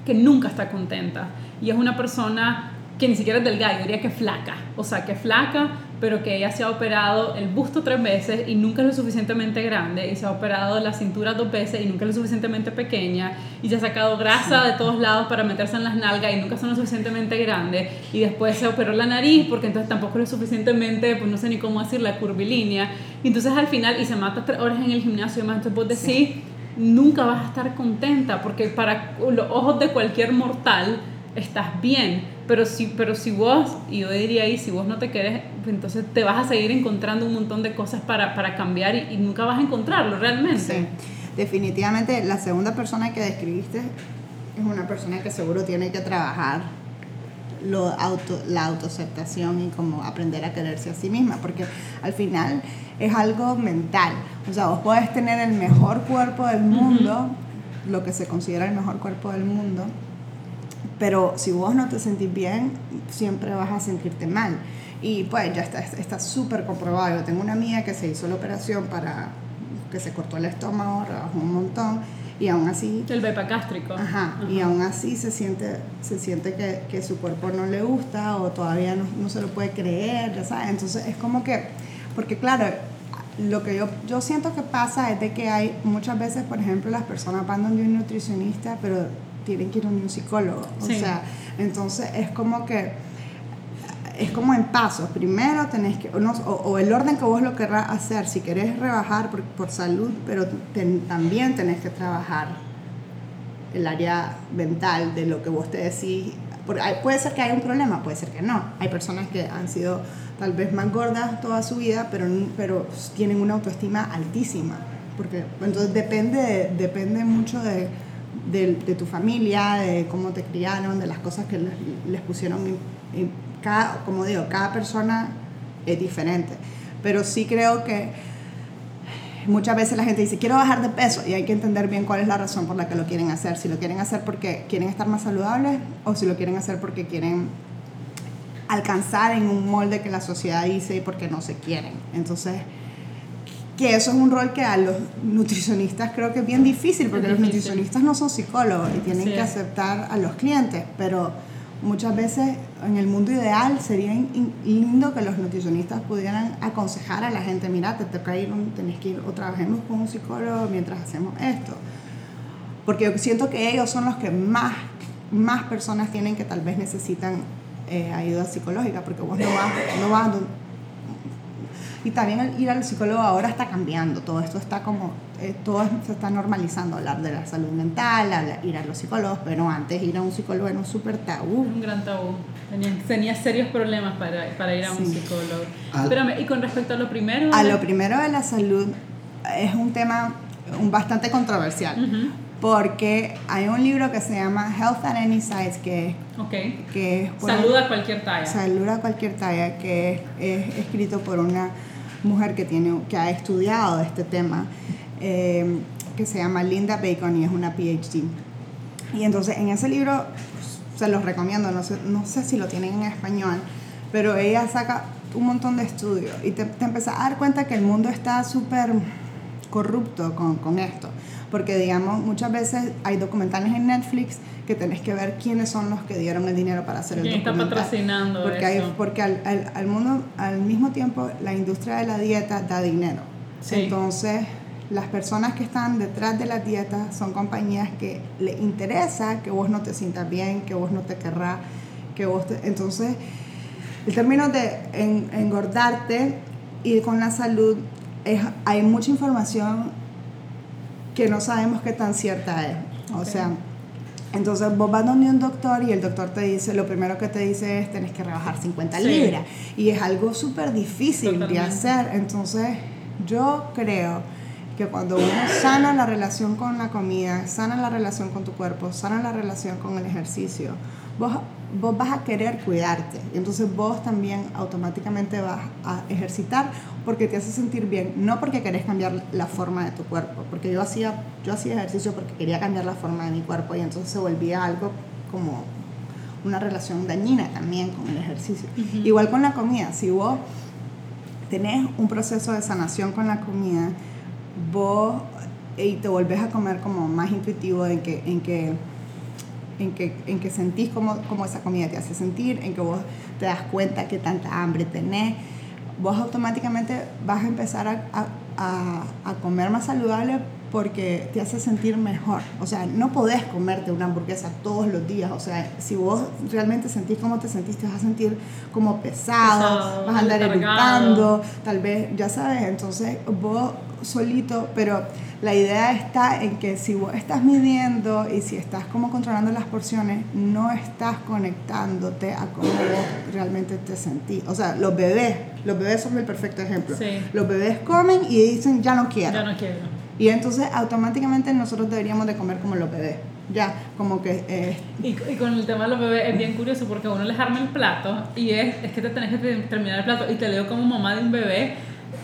que nunca está contenta. Y es una persona que ni siquiera es delgada, yo diría que flaca. O sea, que flaca, pero que ella se ha operado el busto tres veces y nunca es lo suficientemente grande, y se ha operado la cintura dos veces y nunca es lo suficientemente pequeña, y se ha sacado grasa de todos lados para meterse en las nalgas y nunca son lo suficientemente grandes, y después se operó la nariz porque entonces tampoco es lo suficientemente, pues no sé ni cómo decir, la curvilínea, y entonces al final, y se mata tres horas en el gimnasio, y más entonces vos decís, nunca vas a estar contenta, porque para los ojos de cualquier mortal, estás bien, pero si, pero si vos, y yo diría ahí, si vos no te querés, entonces te vas a seguir encontrando un montón de cosas para, para cambiar y, nunca vas a encontrarlo realmente. Sí. Definitivamente la segunda persona que describiste es una persona que seguro tiene que trabajar lo auto, la autoaceptación y como aprender a quererse a sí misma, porque al final es algo mental. O sea, vos podés tener el mejor cuerpo del mundo, lo que se considera el mejor cuerpo del mundo, pero si vos no te sentís bien, siempre vas a sentirte mal. Y pues ya está súper comprobado. Yo tengo una amiga que se hizo la operación para que se cortó el estómago, rebajó un montón y aún así... El bepacástrico. Ajá, y aún así se siente, se siente que, que, su cuerpo no le gusta o todavía no, no, se lo puede creer, ya sabes. Entonces es como que, porque claro, lo que yo, yo siento que pasa es de que hay muchas veces, por ejemplo, las personas van donde un nutricionista, pero tienen que ir a un psicólogo. O sea, entonces es como que es como en pasos. Primero tenés que, o, el orden que vos lo querrás hacer, si querés rebajar por, por salud, pero también tenés que trabajar el área mental de lo que vos te decís. Puede ser que haya un problema, puede ser que no. Hay personas que han sido tal vez más gordas toda su vida, pero, pero tienen una autoestima altísima. Porque entonces depende, depende mucho de de, tu familia, de cómo te criaron, de las cosas que les, pusieron. Cada, como digo, cada persona es diferente. Pero sí creo que muchas veces la gente dice, quiero bajar de peso y hay que entender bien cuál es la razón por la que lo quieren hacer. Si lo quieren hacer porque quieren estar más saludables o si lo quieren hacer porque quieren alcanzar en un molde que la sociedad dice y porque no se quieren. Entonces, que eso es un rol que a los nutricionistas creo que es bien difícil, porque los nutricionistas no son psicólogos y tienen que aceptar a los clientes, pero muchas veces en el mundo ideal sería lindo que los nutricionistas pudieran aconsejar a la gente, mira, te toca ir, tenés que ir o trabajemos con un psicólogo mientras hacemos esto. Porque yo siento que ellos son los que más, más personas tienen que tal vez necesitan eh, ayuda psicológica, porque vos no vas, no vas y también ir al psicólogo ahora está cambiando, todo esto está como, eh, todo se está normalizando, hablar de la salud mental, ir a los psicólogos, pero antes ir a un psicólogo era un súper tabú. Un gran tabú. Tenía, tenía serios problemas para, para ir a un psicólogo. Espérame, y con respecto a lo primero... A lo primero de la salud, es un tema un bastante controversial. Porque hay un libro que se llama Health at Any Size, que, okay. que es... Saluda a cualquier talla. Saluda a cualquier talla, que es, escrito por una mujer que, tiene, que ha estudiado este tema, eh, que se llama Linda Bacon y es una PhD. Y entonces en ese libro, se los recomiendo, no sé, no sé si lo tienen en español, pero ella saca un montón de estudios y te, te a dar cuenta que el mundo está súper corrupto con, con, esto. Porque, digamos, muchas veces hay documentales en Netflix que tenés que ver quiénes son los que dieron el dinero para hacer el ¿Quién documental. está patrocinando porque eso? Hay, porque al, al, al, mundo, al mismo tiempo, la industria de la dieta da dinero. Sí. Entonces, las personas que están detrás de la dieta son compañías que le interesa que vos no te sientas bien, que vos no te querrás, que vos te... Entonces, el término de engordarte y con la salud, es, hay mucha información que no sabemos qué tan cierta es. O Okay. sea, entonces vos vas donde un doctor y el doctor te dice, lo primero que te dice es tenés que rebajar 50 Sí. libras. Y es algo súper difícil de hacer. Entonces, yo creo que cuando uno sana la relación con la comida, sana la relación con tu cuerpo, sana la relación con el ejercicio, vos, vos vas a querer cuidarte. Y entonces vos también automáticamente vas a ejercitar porque te hace sentir bien, no porque querés cambiar la forma de tu cuerpo, porque yo hacía, yo hacía ejercicio porque quería cambiar la forma de mi cuerpo y entonces se volvía algo como una relación dañina también con el ejercicio. Igual con la comida, si vos tenés un proceso de sanación con la comida, vos y te volvés a comer como más intuitivo en que, en que, en que, en que sentís cómo, cómo esa comida te hace sentir, en que vos te das cuenta que tanta hambre tenés, vos automáticamente vas a empezar a, a, a, a comer más saludable porque te hace sentir mejor. O sea, no podés comerte una hamburguesa todos los días. O sea, si vos realmente sentís cómo te sentís, te vas a sentir como pesado, Pesado, vas a andar eructando, tal vez, ya sabes, entonces vos solito, pero la idea está en que si vos estás midiendo y si estás como controlando las porciones, no estás conectándote a cómo vos realmente te sentís. O sea, los bebés, los bebés son el perfecto ejemplo. Sí. Los bebés comen y dicen, ya no quiero. Ya no quiero. Y entonces automáticamente nosotros deberíamos de comer como los bebés. Ya, como que... eh, Y, y con el tema de los bebés es bien curioso porque uno les arma el plato y es, es que te tenés que te- terminar el plato y te leo como mamá de un bebé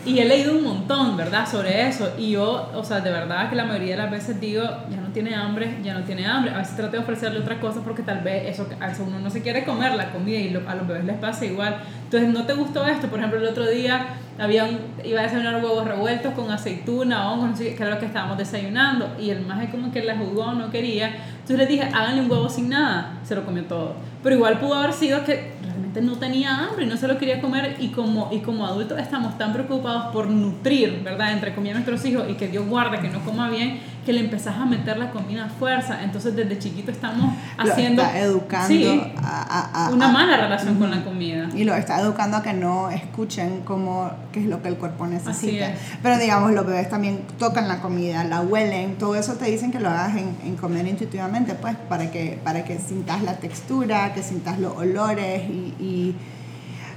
y he leído un montón, ¿verdad? Sobre eso y yo, o sea, de verdad que la mayoría de las veces digo, ya no tiene hambre, ya no tiene hambre. A veces trato de ofrecerle otra cosa porque tal vez eso, a uno no se quiere comer la comida y lo- a los bebés les pasa igual. Entonces, ¿no te gustó esto? Por ejemplo, el otro día había un, iba a desayunar huevos revueltos con aceituna, hongos, no sé era lo que estábamos desayunando y el maje como que la jugó, no quería. Entonces le dije, háganle un huevo sin nada. Se lo comió todo. Pero igual pudo haber sido que realmente no tenía hambre y no se lo quería comer y como, y como adultos estamos tan preocupados por nutrir, ¿verdad? Entre comida a nuestros hijos y que Dios guarde que no coma bien, que le empezás a meter la comida a fuerza. Entonces desde chiquito estamos lo haciendo... está educando Sí, a, a- a- una mala relación con la comida. Y lo está educando a que no escuchen como qué es lo que el cuerpo necesita. es. Pero digamos, los bebés también tocan la comida, la huelen, todo eso te dicen que lo hagas en, en comer intuitivamente, pues, para que, para que sintas la textura, que sintas los olores y, y-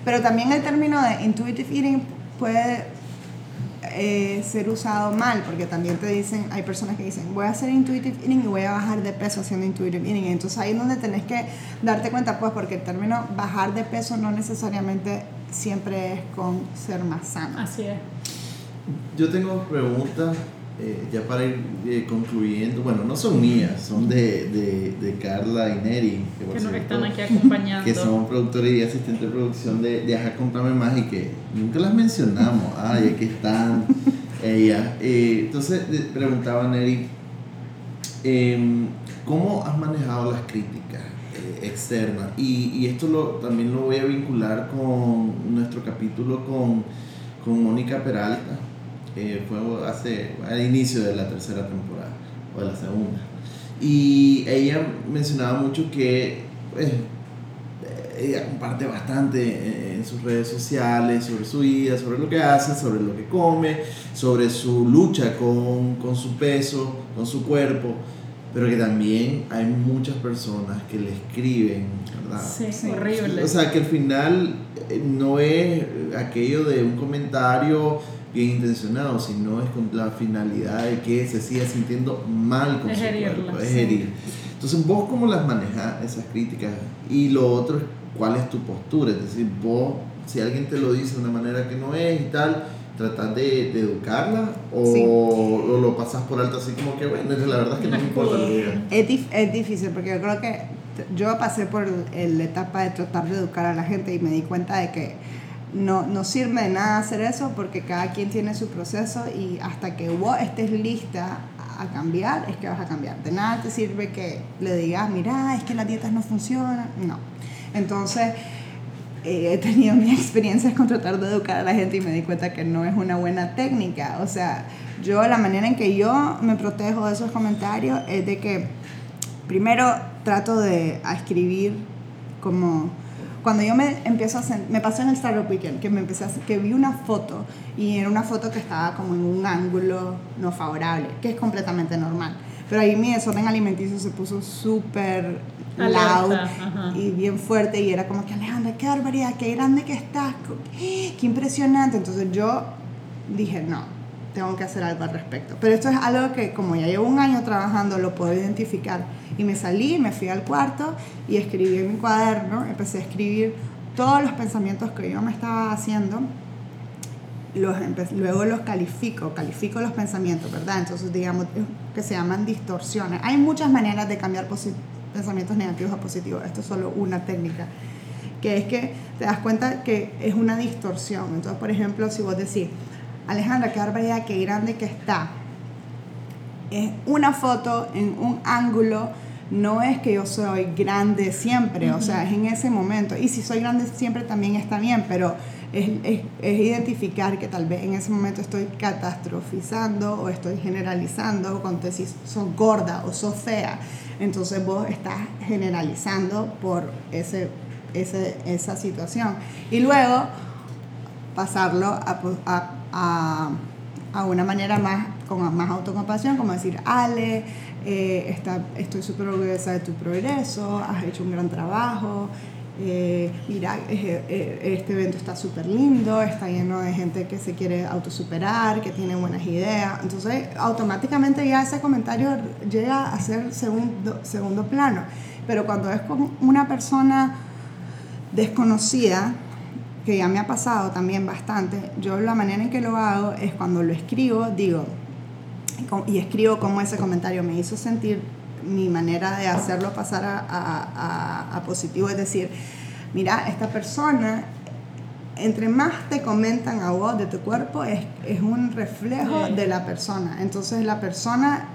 Pero también el término de intuitive eating puede eh, ser usado mal, porque también te dicen, hay personas que dicen, voy a hacer intuitive eating y voy a bajar de peso haciendo intuitive eating. Entonces ahí es donde tenés que darte cuenta, pues, porque el término bajar de peso no necesariamente siempre es con ser más sano. Así es. Yo tengo preguntas eh, ya para ir eh, concluyendo. Bueno, no son mías, son de, de, de Carla y Neri, que, Que cierto, están aquí [laughs] acompañando. que son productores y asistentes de producción de, de Ajá, Comprame Más y que nunca las mencionamos. Ay, aquí están [laughs] ellas. Eh, entonces, preguntaba Neri, em, ¿cómo has manejado las críticas externas? Y, y esto lo, también lo voy a vincular con nuestro capítulo con, con Mónica Peralta. Eh, fue hace, al inicio de la tercera temporada, o de la segunda. Y ella mencionaba mucho que pues, ella comparte bastante en sus redes sociales sobre su vida, sobre lo que hace, sobre lo que come, sobre su lucha con, con su peso, con su cuerpo, pero que también hay muchas personas que le escriben, ¿verdad? Sí, Sí. horrible. O sea, que al final eh, no es aquello de un comentario bien intencionado, sino es con la finalidad de que se siga sintiendo mal con Es su herirla, cuerpo, es sí. herir. Entonces, vos cómo las manejas esas críticas y lo otro es cuál es tu postura, es decir, vos, si alguien te lo dice de una manera que no es y tal, tratas de, de educarla o, Sí. o lo pasas por alto así como que, bueno, la verdad es que no me importa lo que digan. Es, dif- es difícil porque yo creo que yo pasé por el- la etapa de tratar de educar a la gente y me di cuenta de que no, no sirve de nada hacer eso porque cada quien tiene su proceso y hasta que vos estés lista a cambiar es que vas a cambiar. De nada te sirve que le digas, mira, es que las dietas no funcionan. No. Entonces, eh, he tenido mis [laughs] experiencias con tratar de educar a la gente y me di cuenta que no es una buena técnica. O sea, yo la manera en que yo me protejo de esos comentarios es de que primero trato de escribir como cuando yo me empiezo a me pasó en el Startup Weekend que me empecé a, que vi una foto y era una foto que estaba como en un ángulo no favorable que es completamente normal pero ahí mi desorden alimenticio se puso súper loud ajá. y bien fuerte y era como que Alejandra qué barbaridad qué grande que estás qué impresionante entonces yo dije no tengo que hacer algo al respecto. Pero esto es algo que como ya llevo un año trabajando, lo puedo identificar. Y me salí, me fui al cuarto y escribí en mi cuaderno, empecé a escribir todos los pensamientos que yo me estaba haciendo. Los luego los califico, califico los pensamientos, ¿verdad? Entonces, digamos, que se llaman distorsiones. Hay muchas maneras de cambiar pensamientos negativos a positivos. Esto es solo una técnica que es que te das cuenta que es una distorsión. Entonces, por ejemplo, si vos decís, Alejandra, qué barbaridad, qué grande que está. Es una foto en un ángulo, no es que yo soy grande siempre, o sea, es en ese momento. Y si soy grande siempre también está bien, pero es, identificar que tal vez en ese momento estoy catastrofizando o estoy generalizando, cuando te decís sos gorda o sos fea, entonces vos estás generalizando por ese, esa situación. Y luego pasarlo a, a, a- a una manera más con más autocompasión, como decir, Ale, eh, está, estoy súper orgullosa de tu progreso, has hecho un gran trabajo, eh, mira, eh, eh, este evento está súper lindo, está lleno de gente que se quiere autosuperar, que tiene buenas ideas, entonces automáticamente ya ese comentario llega a ser segundo, segundo plano, pero cuando es con una persona desconocida, que ya me ha pasado también bastante, yo la manera en que lo hago es cuando lo escribo, digo, y escribo cómo ese comentario me hizo sentir mi manera de hacerlo pasar a, a- a- a positivo, es decir, mira, esta persona, entre más te comentan a vos de tu cuerpo, es, es un reflejo Sí. de la persona. Entonces la persona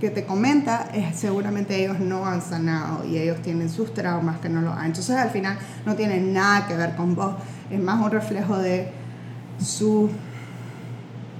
que te comenta es seguramente ellos no han sanado y ellos tienen sus traumas que no lo han. Entonces al final no tiene nada que ver con vos, es más un reflejo de su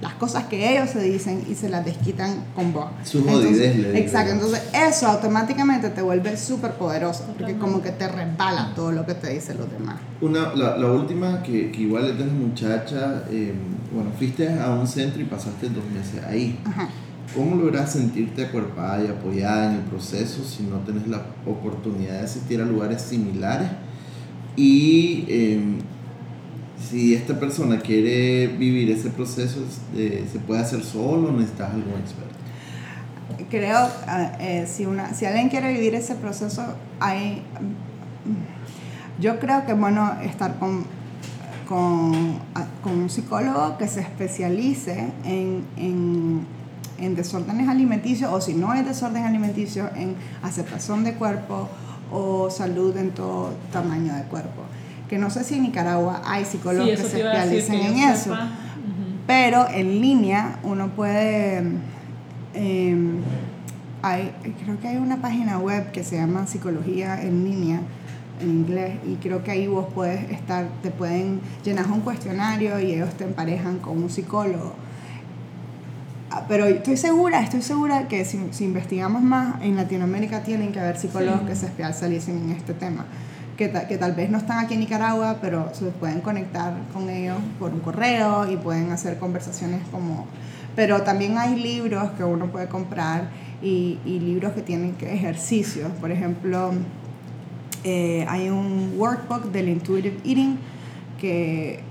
las cosas que ellos se dicen y se las desquitan con vos. Su jodidez. Exacto, entonces eso automáticamente te vuelve súper poderoso, porque como que te resbala todo lo que te dicen los demás. Una, la, la última, que, que igual es de muchacha, eh, bueno, fuiste a un centro y pasaste dos meses ahí. Ajá. ¿Cómo logras sentirte acuerpada y apoyada en el proceso si no tenés la oportunidad de asistir a lugares similares? Y eh, si esta persona quiere vivir ese proceso, eh, ¿se puede hacer solo o necesitas algún experto? Creo, eh, si, alguien quiere vivir ese proceso, yo creo que es bueno estar con un psicólogo que se especialice en, en, en desórdenes alimenticios, o si no es desorden alimenticio, en aceptación de cuerpo o salud en todo tamaño de cuerpo. Que no sé si en Nicaragua hay psicólogos Sí, que se que en eso. Pero en línea uno puede... eh, hay, creo que hay una página web que se llama Psicología en línea en inglés y creo que ahí vos puedes estar, te pueden llenar un cuestionario y ellos te emparejan con un psicólogo. Ah, Pero estoy segura, estoy segura que si, si investigamos más, en Latinoamérica tienen que haber psicólogos Sí. que se especialicen en este tema. Que, ta- que tal vez no están aquí en Nicaragua, pero se pueden conectar con ellos por un correo y pueden hacer conversaciones como... Pero también hay libros que uno puede comprar y, y libros que tienen ejercicios. Por ejemplo, eh, hay un workbook del Intuitive Eating que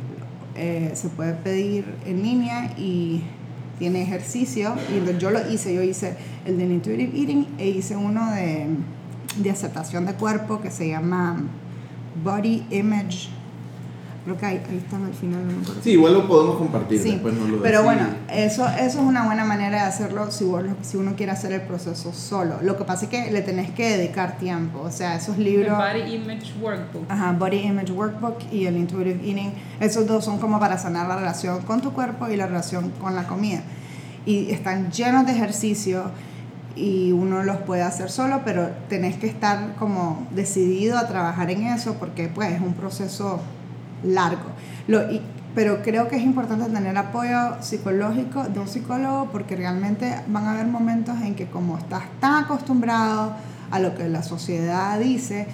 eh, se puede pedir en línea y tiene ejercicio. Y yo lo hice, yo hice el de Intuitive Eating e hice uno de, de aceptación de cuerpo que se llama Body Image Creo que ahí, ahí están al final. No sí, igual lo podemos compartir. Sí, pero bueno, eso, eso es una buena manera de hacerlo si, si uno quiere hacer el proceso solo. Lo que pasa es que le tenés que dedicar tiempo. O sea, esos libros. El Body Image Workbook. Ajá, Body Image Workbook y el Intuitive Eating. Esos dos son como para sanar la relación con tu cuerpo y la relación con la comida. Y están llenos de ejercicio y uno los puede hacer solo, pero tenés que estar como decidido a trabajar en eso porque pues es un proceso largo. Pero creo que es importante tener apoyo psicológico de un psicólogo porque realmente van a haber momentos en que como estás tan acostumbrado a lo que la sociedad dice,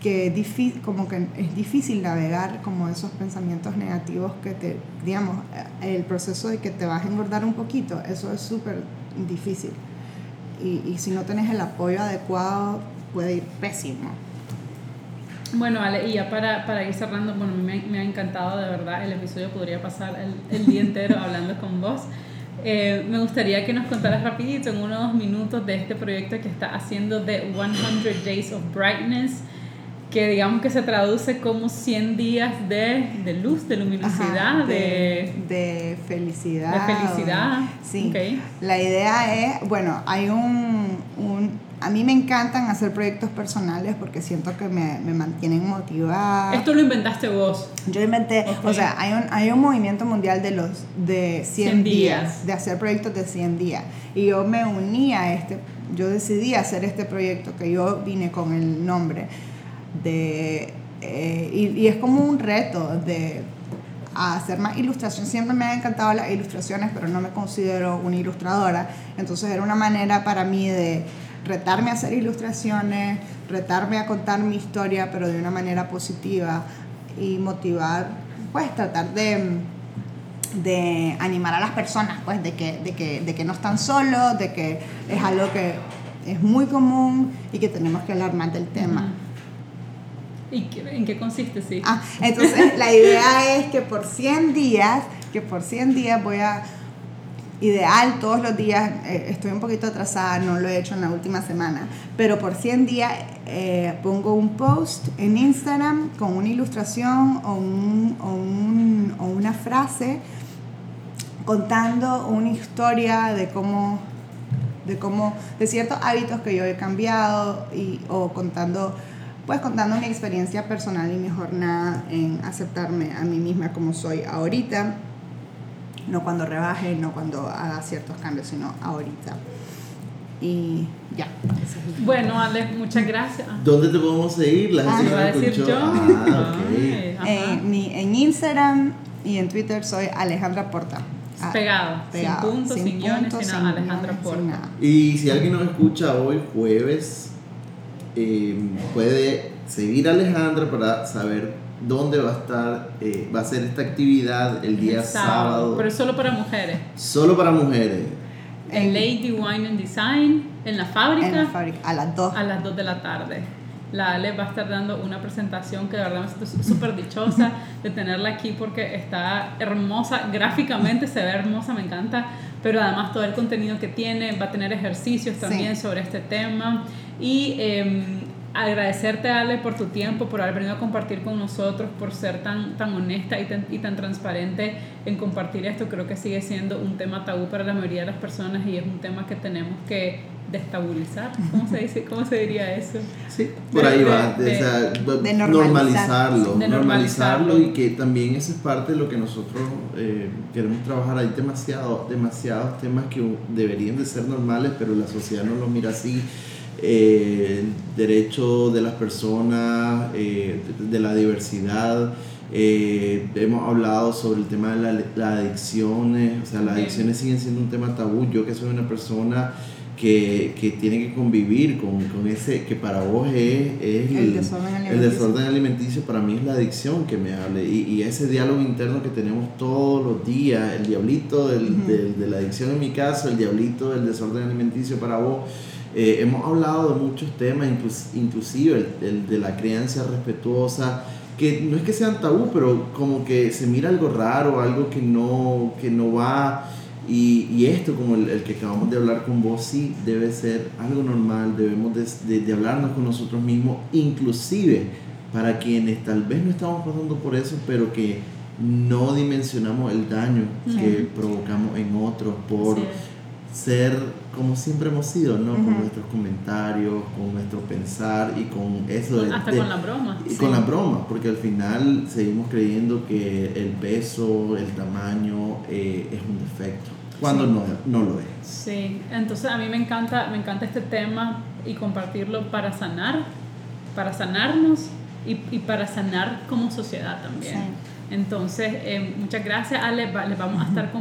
que difícil, como que es difícil navegar como esos pensamientos negativos que te, digamos, el proceso de que te vas a engordar un poquito, eso es súper difícil. Y si no tienes el apoyo adecuado, puede ir pésimo. Bueno, Ale, y ya para, para ir cerrando, bueno, me, me, ha encantado de verdad, el episodio podría pasar el, el día entero hablando con vos. Eh, me gustaría que nos contaras rapidito, en unos minutos, de este proyecto que está haciendo de 100 Days of Brightness, que digamos que se traduce como 100 días de, de luz, de luminosidad, de, de, felicidad. De felicidad. Sí. La idea es, bueno, hay un, un a mí me encantan hacer proyectos personales porque siento que me, me mantienen motivada. Esto lo inventaste vos. Yo inventé, o sea, hay un, hay un movimiento mundial de los de 100, días, de hacer proyectos de 100 días. Y yo me uní a este, yo decidí hacer este proyecto que yo vine con el nombre de, eh, y, y es como un reto de hacer más ilustración. Siempre me han encantado las ilustraciones, pero no me considero una ilustradora. Entonces era una manera para mí de retarme a hacer ilustraciones, retarme a contar mi historia, pero de una manera positiva y motivar, pues tratar de, de animar a las personas, pues de que, de, que, de que no están solos, de que es algo que es muy común y que tenemos que hablar más del tema. ¿Y en qué consiste, sí? Ah, entonces la idea es que por 100 días, que por 100 días voy a ideal todos los días, eh, estoy un poquito atrasada, no lo he hecho en la última semana, pero por 100 días eh, pongo un post en Instagram con una ilustración o, un, o, un, o, una frase contando una historia de cómo de cómo de ciertos hábitos que yo he cambiado y o contando pues contando mi experiencia personal y mi jornada en aceptarme a mí misma como soy ahorita no cuando rebaje, no cuando haga ciertos cambios, sino ahorita. Y ya. Bueno, Ale, muchas gracias. ¿Dónde te podemos seguir? La ah, a decir yo. Ah, okay. Eh, en Instagram y en Twitter soy Alejandra Porta. Ah, pegado, pegado, sin puntos, sin, guiones, sin, Alejandra Porta. Y si alguien nos escucha hoy, jueves, eh, puede seguir a Alejandra para saber dónde va a estar, eh, va a ser esta actividad el día sábado, Pero solo para mujeres. Solo para mujeres. En Lady Wine and Design, en la fábrica. En la fábrica, a las 2. A las 2 de la tarde. La Ale va a estar dando una presentación que de verdad me siento súper dichosa de tenerla aquí porque está hermosa, gráficamente se ve hermosa, me encanta, pero además todo el contenido que tiene, va a tener ejercicios también sobre este tema y eh, agradecerte, Ale, por tu tiempo, por haber venido a compartir con nosotros, por ser tan, tan honesta y tan, y tan transparente en compartir esto. Creo que sigue siendo un tema tabú para la mayoría de las personas y es un tema que tenemos que destabilizar. ¿Cómo se, dice? ¿Cómo se diría eso? Sí, por ahí va. De, normalizarlo. normalizarlo. y que también esa es parte de lo que nosotros eh, queremos trabajar. Hay demasiado, demasiados temas que deberían de ser normales, pero la sociedad no lo mira así eh, derecho de las personas, eh, de, la diversidad. Eh, hemos hablado sobre el tema de las la adicciones, o sea, las adicciones siguen siendo un tema tabú. Yo que soy una persona que, que tiene que convivir con, con, ese, que para vos es, es el, el, desorden alimenticio, para mí es la adicción que me hable. Y, y, ese diálogo interno que tenemos todos los días, el diablito del, del, de la adicción en mi caso, el diablito del desorden alimenticio para vos eh, hemos hablado de muchos temas, inclusive el, de la crianza respetuosa, que no es que sean tabú, pero como que se mira algo raro, algo que no, que no va. Y, y esto, como el, el, que acabamos de hablar con vos, sí debe ser algo normal, debemos de, de, de hablarnos con nosotros mismos, inclusive para quienes tal vez no estamos pasando por eso, pero que no dimensionamos el daño que provocamos en otros por sí. Ser como siempre hemos sido, ¿no? Con nuestros comentarios, con nuestro pensar y con eso. Hasta de, con la broma. Y sí. con la broma, porque al final seguimos creyendo que el peso, el tamaño eh, es un defecto, cuando no, no lo es. Sí, entonces a mí me encanta, me encanta este tema y compartirlo para sanar, para sanarnos y, y para sanar como sociedad también. Sí. Entonces, eh, muchas gracias, Ale. Les vamos a estar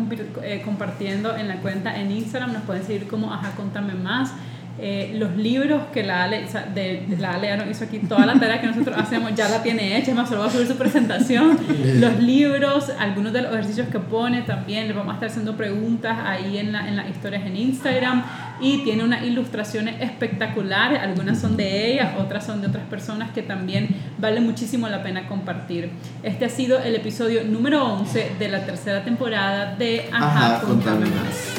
eh, compartiendo en la cuenta en Instagram. Nos pueden seguir como Ajá, contame más. Eh, los libros que la Ale, de, de la Ale hizo aquí, toda la tarea que nosotros hacemos ya la tiene hecha, más solo va a subir su presentación. Los libros, algunos de los ejercicios que pone también, le vamos a estar haciendo preguntas ahí en, la, en las historias en Instagram. Y tiene unas ilustraciones espectaculares, algunas son de ella, otras son de otras personas que también vale muchísimo la pena compartir. Este ha sido el episodio número 11 de la tercera temporada de Ajá, Ajá contame más.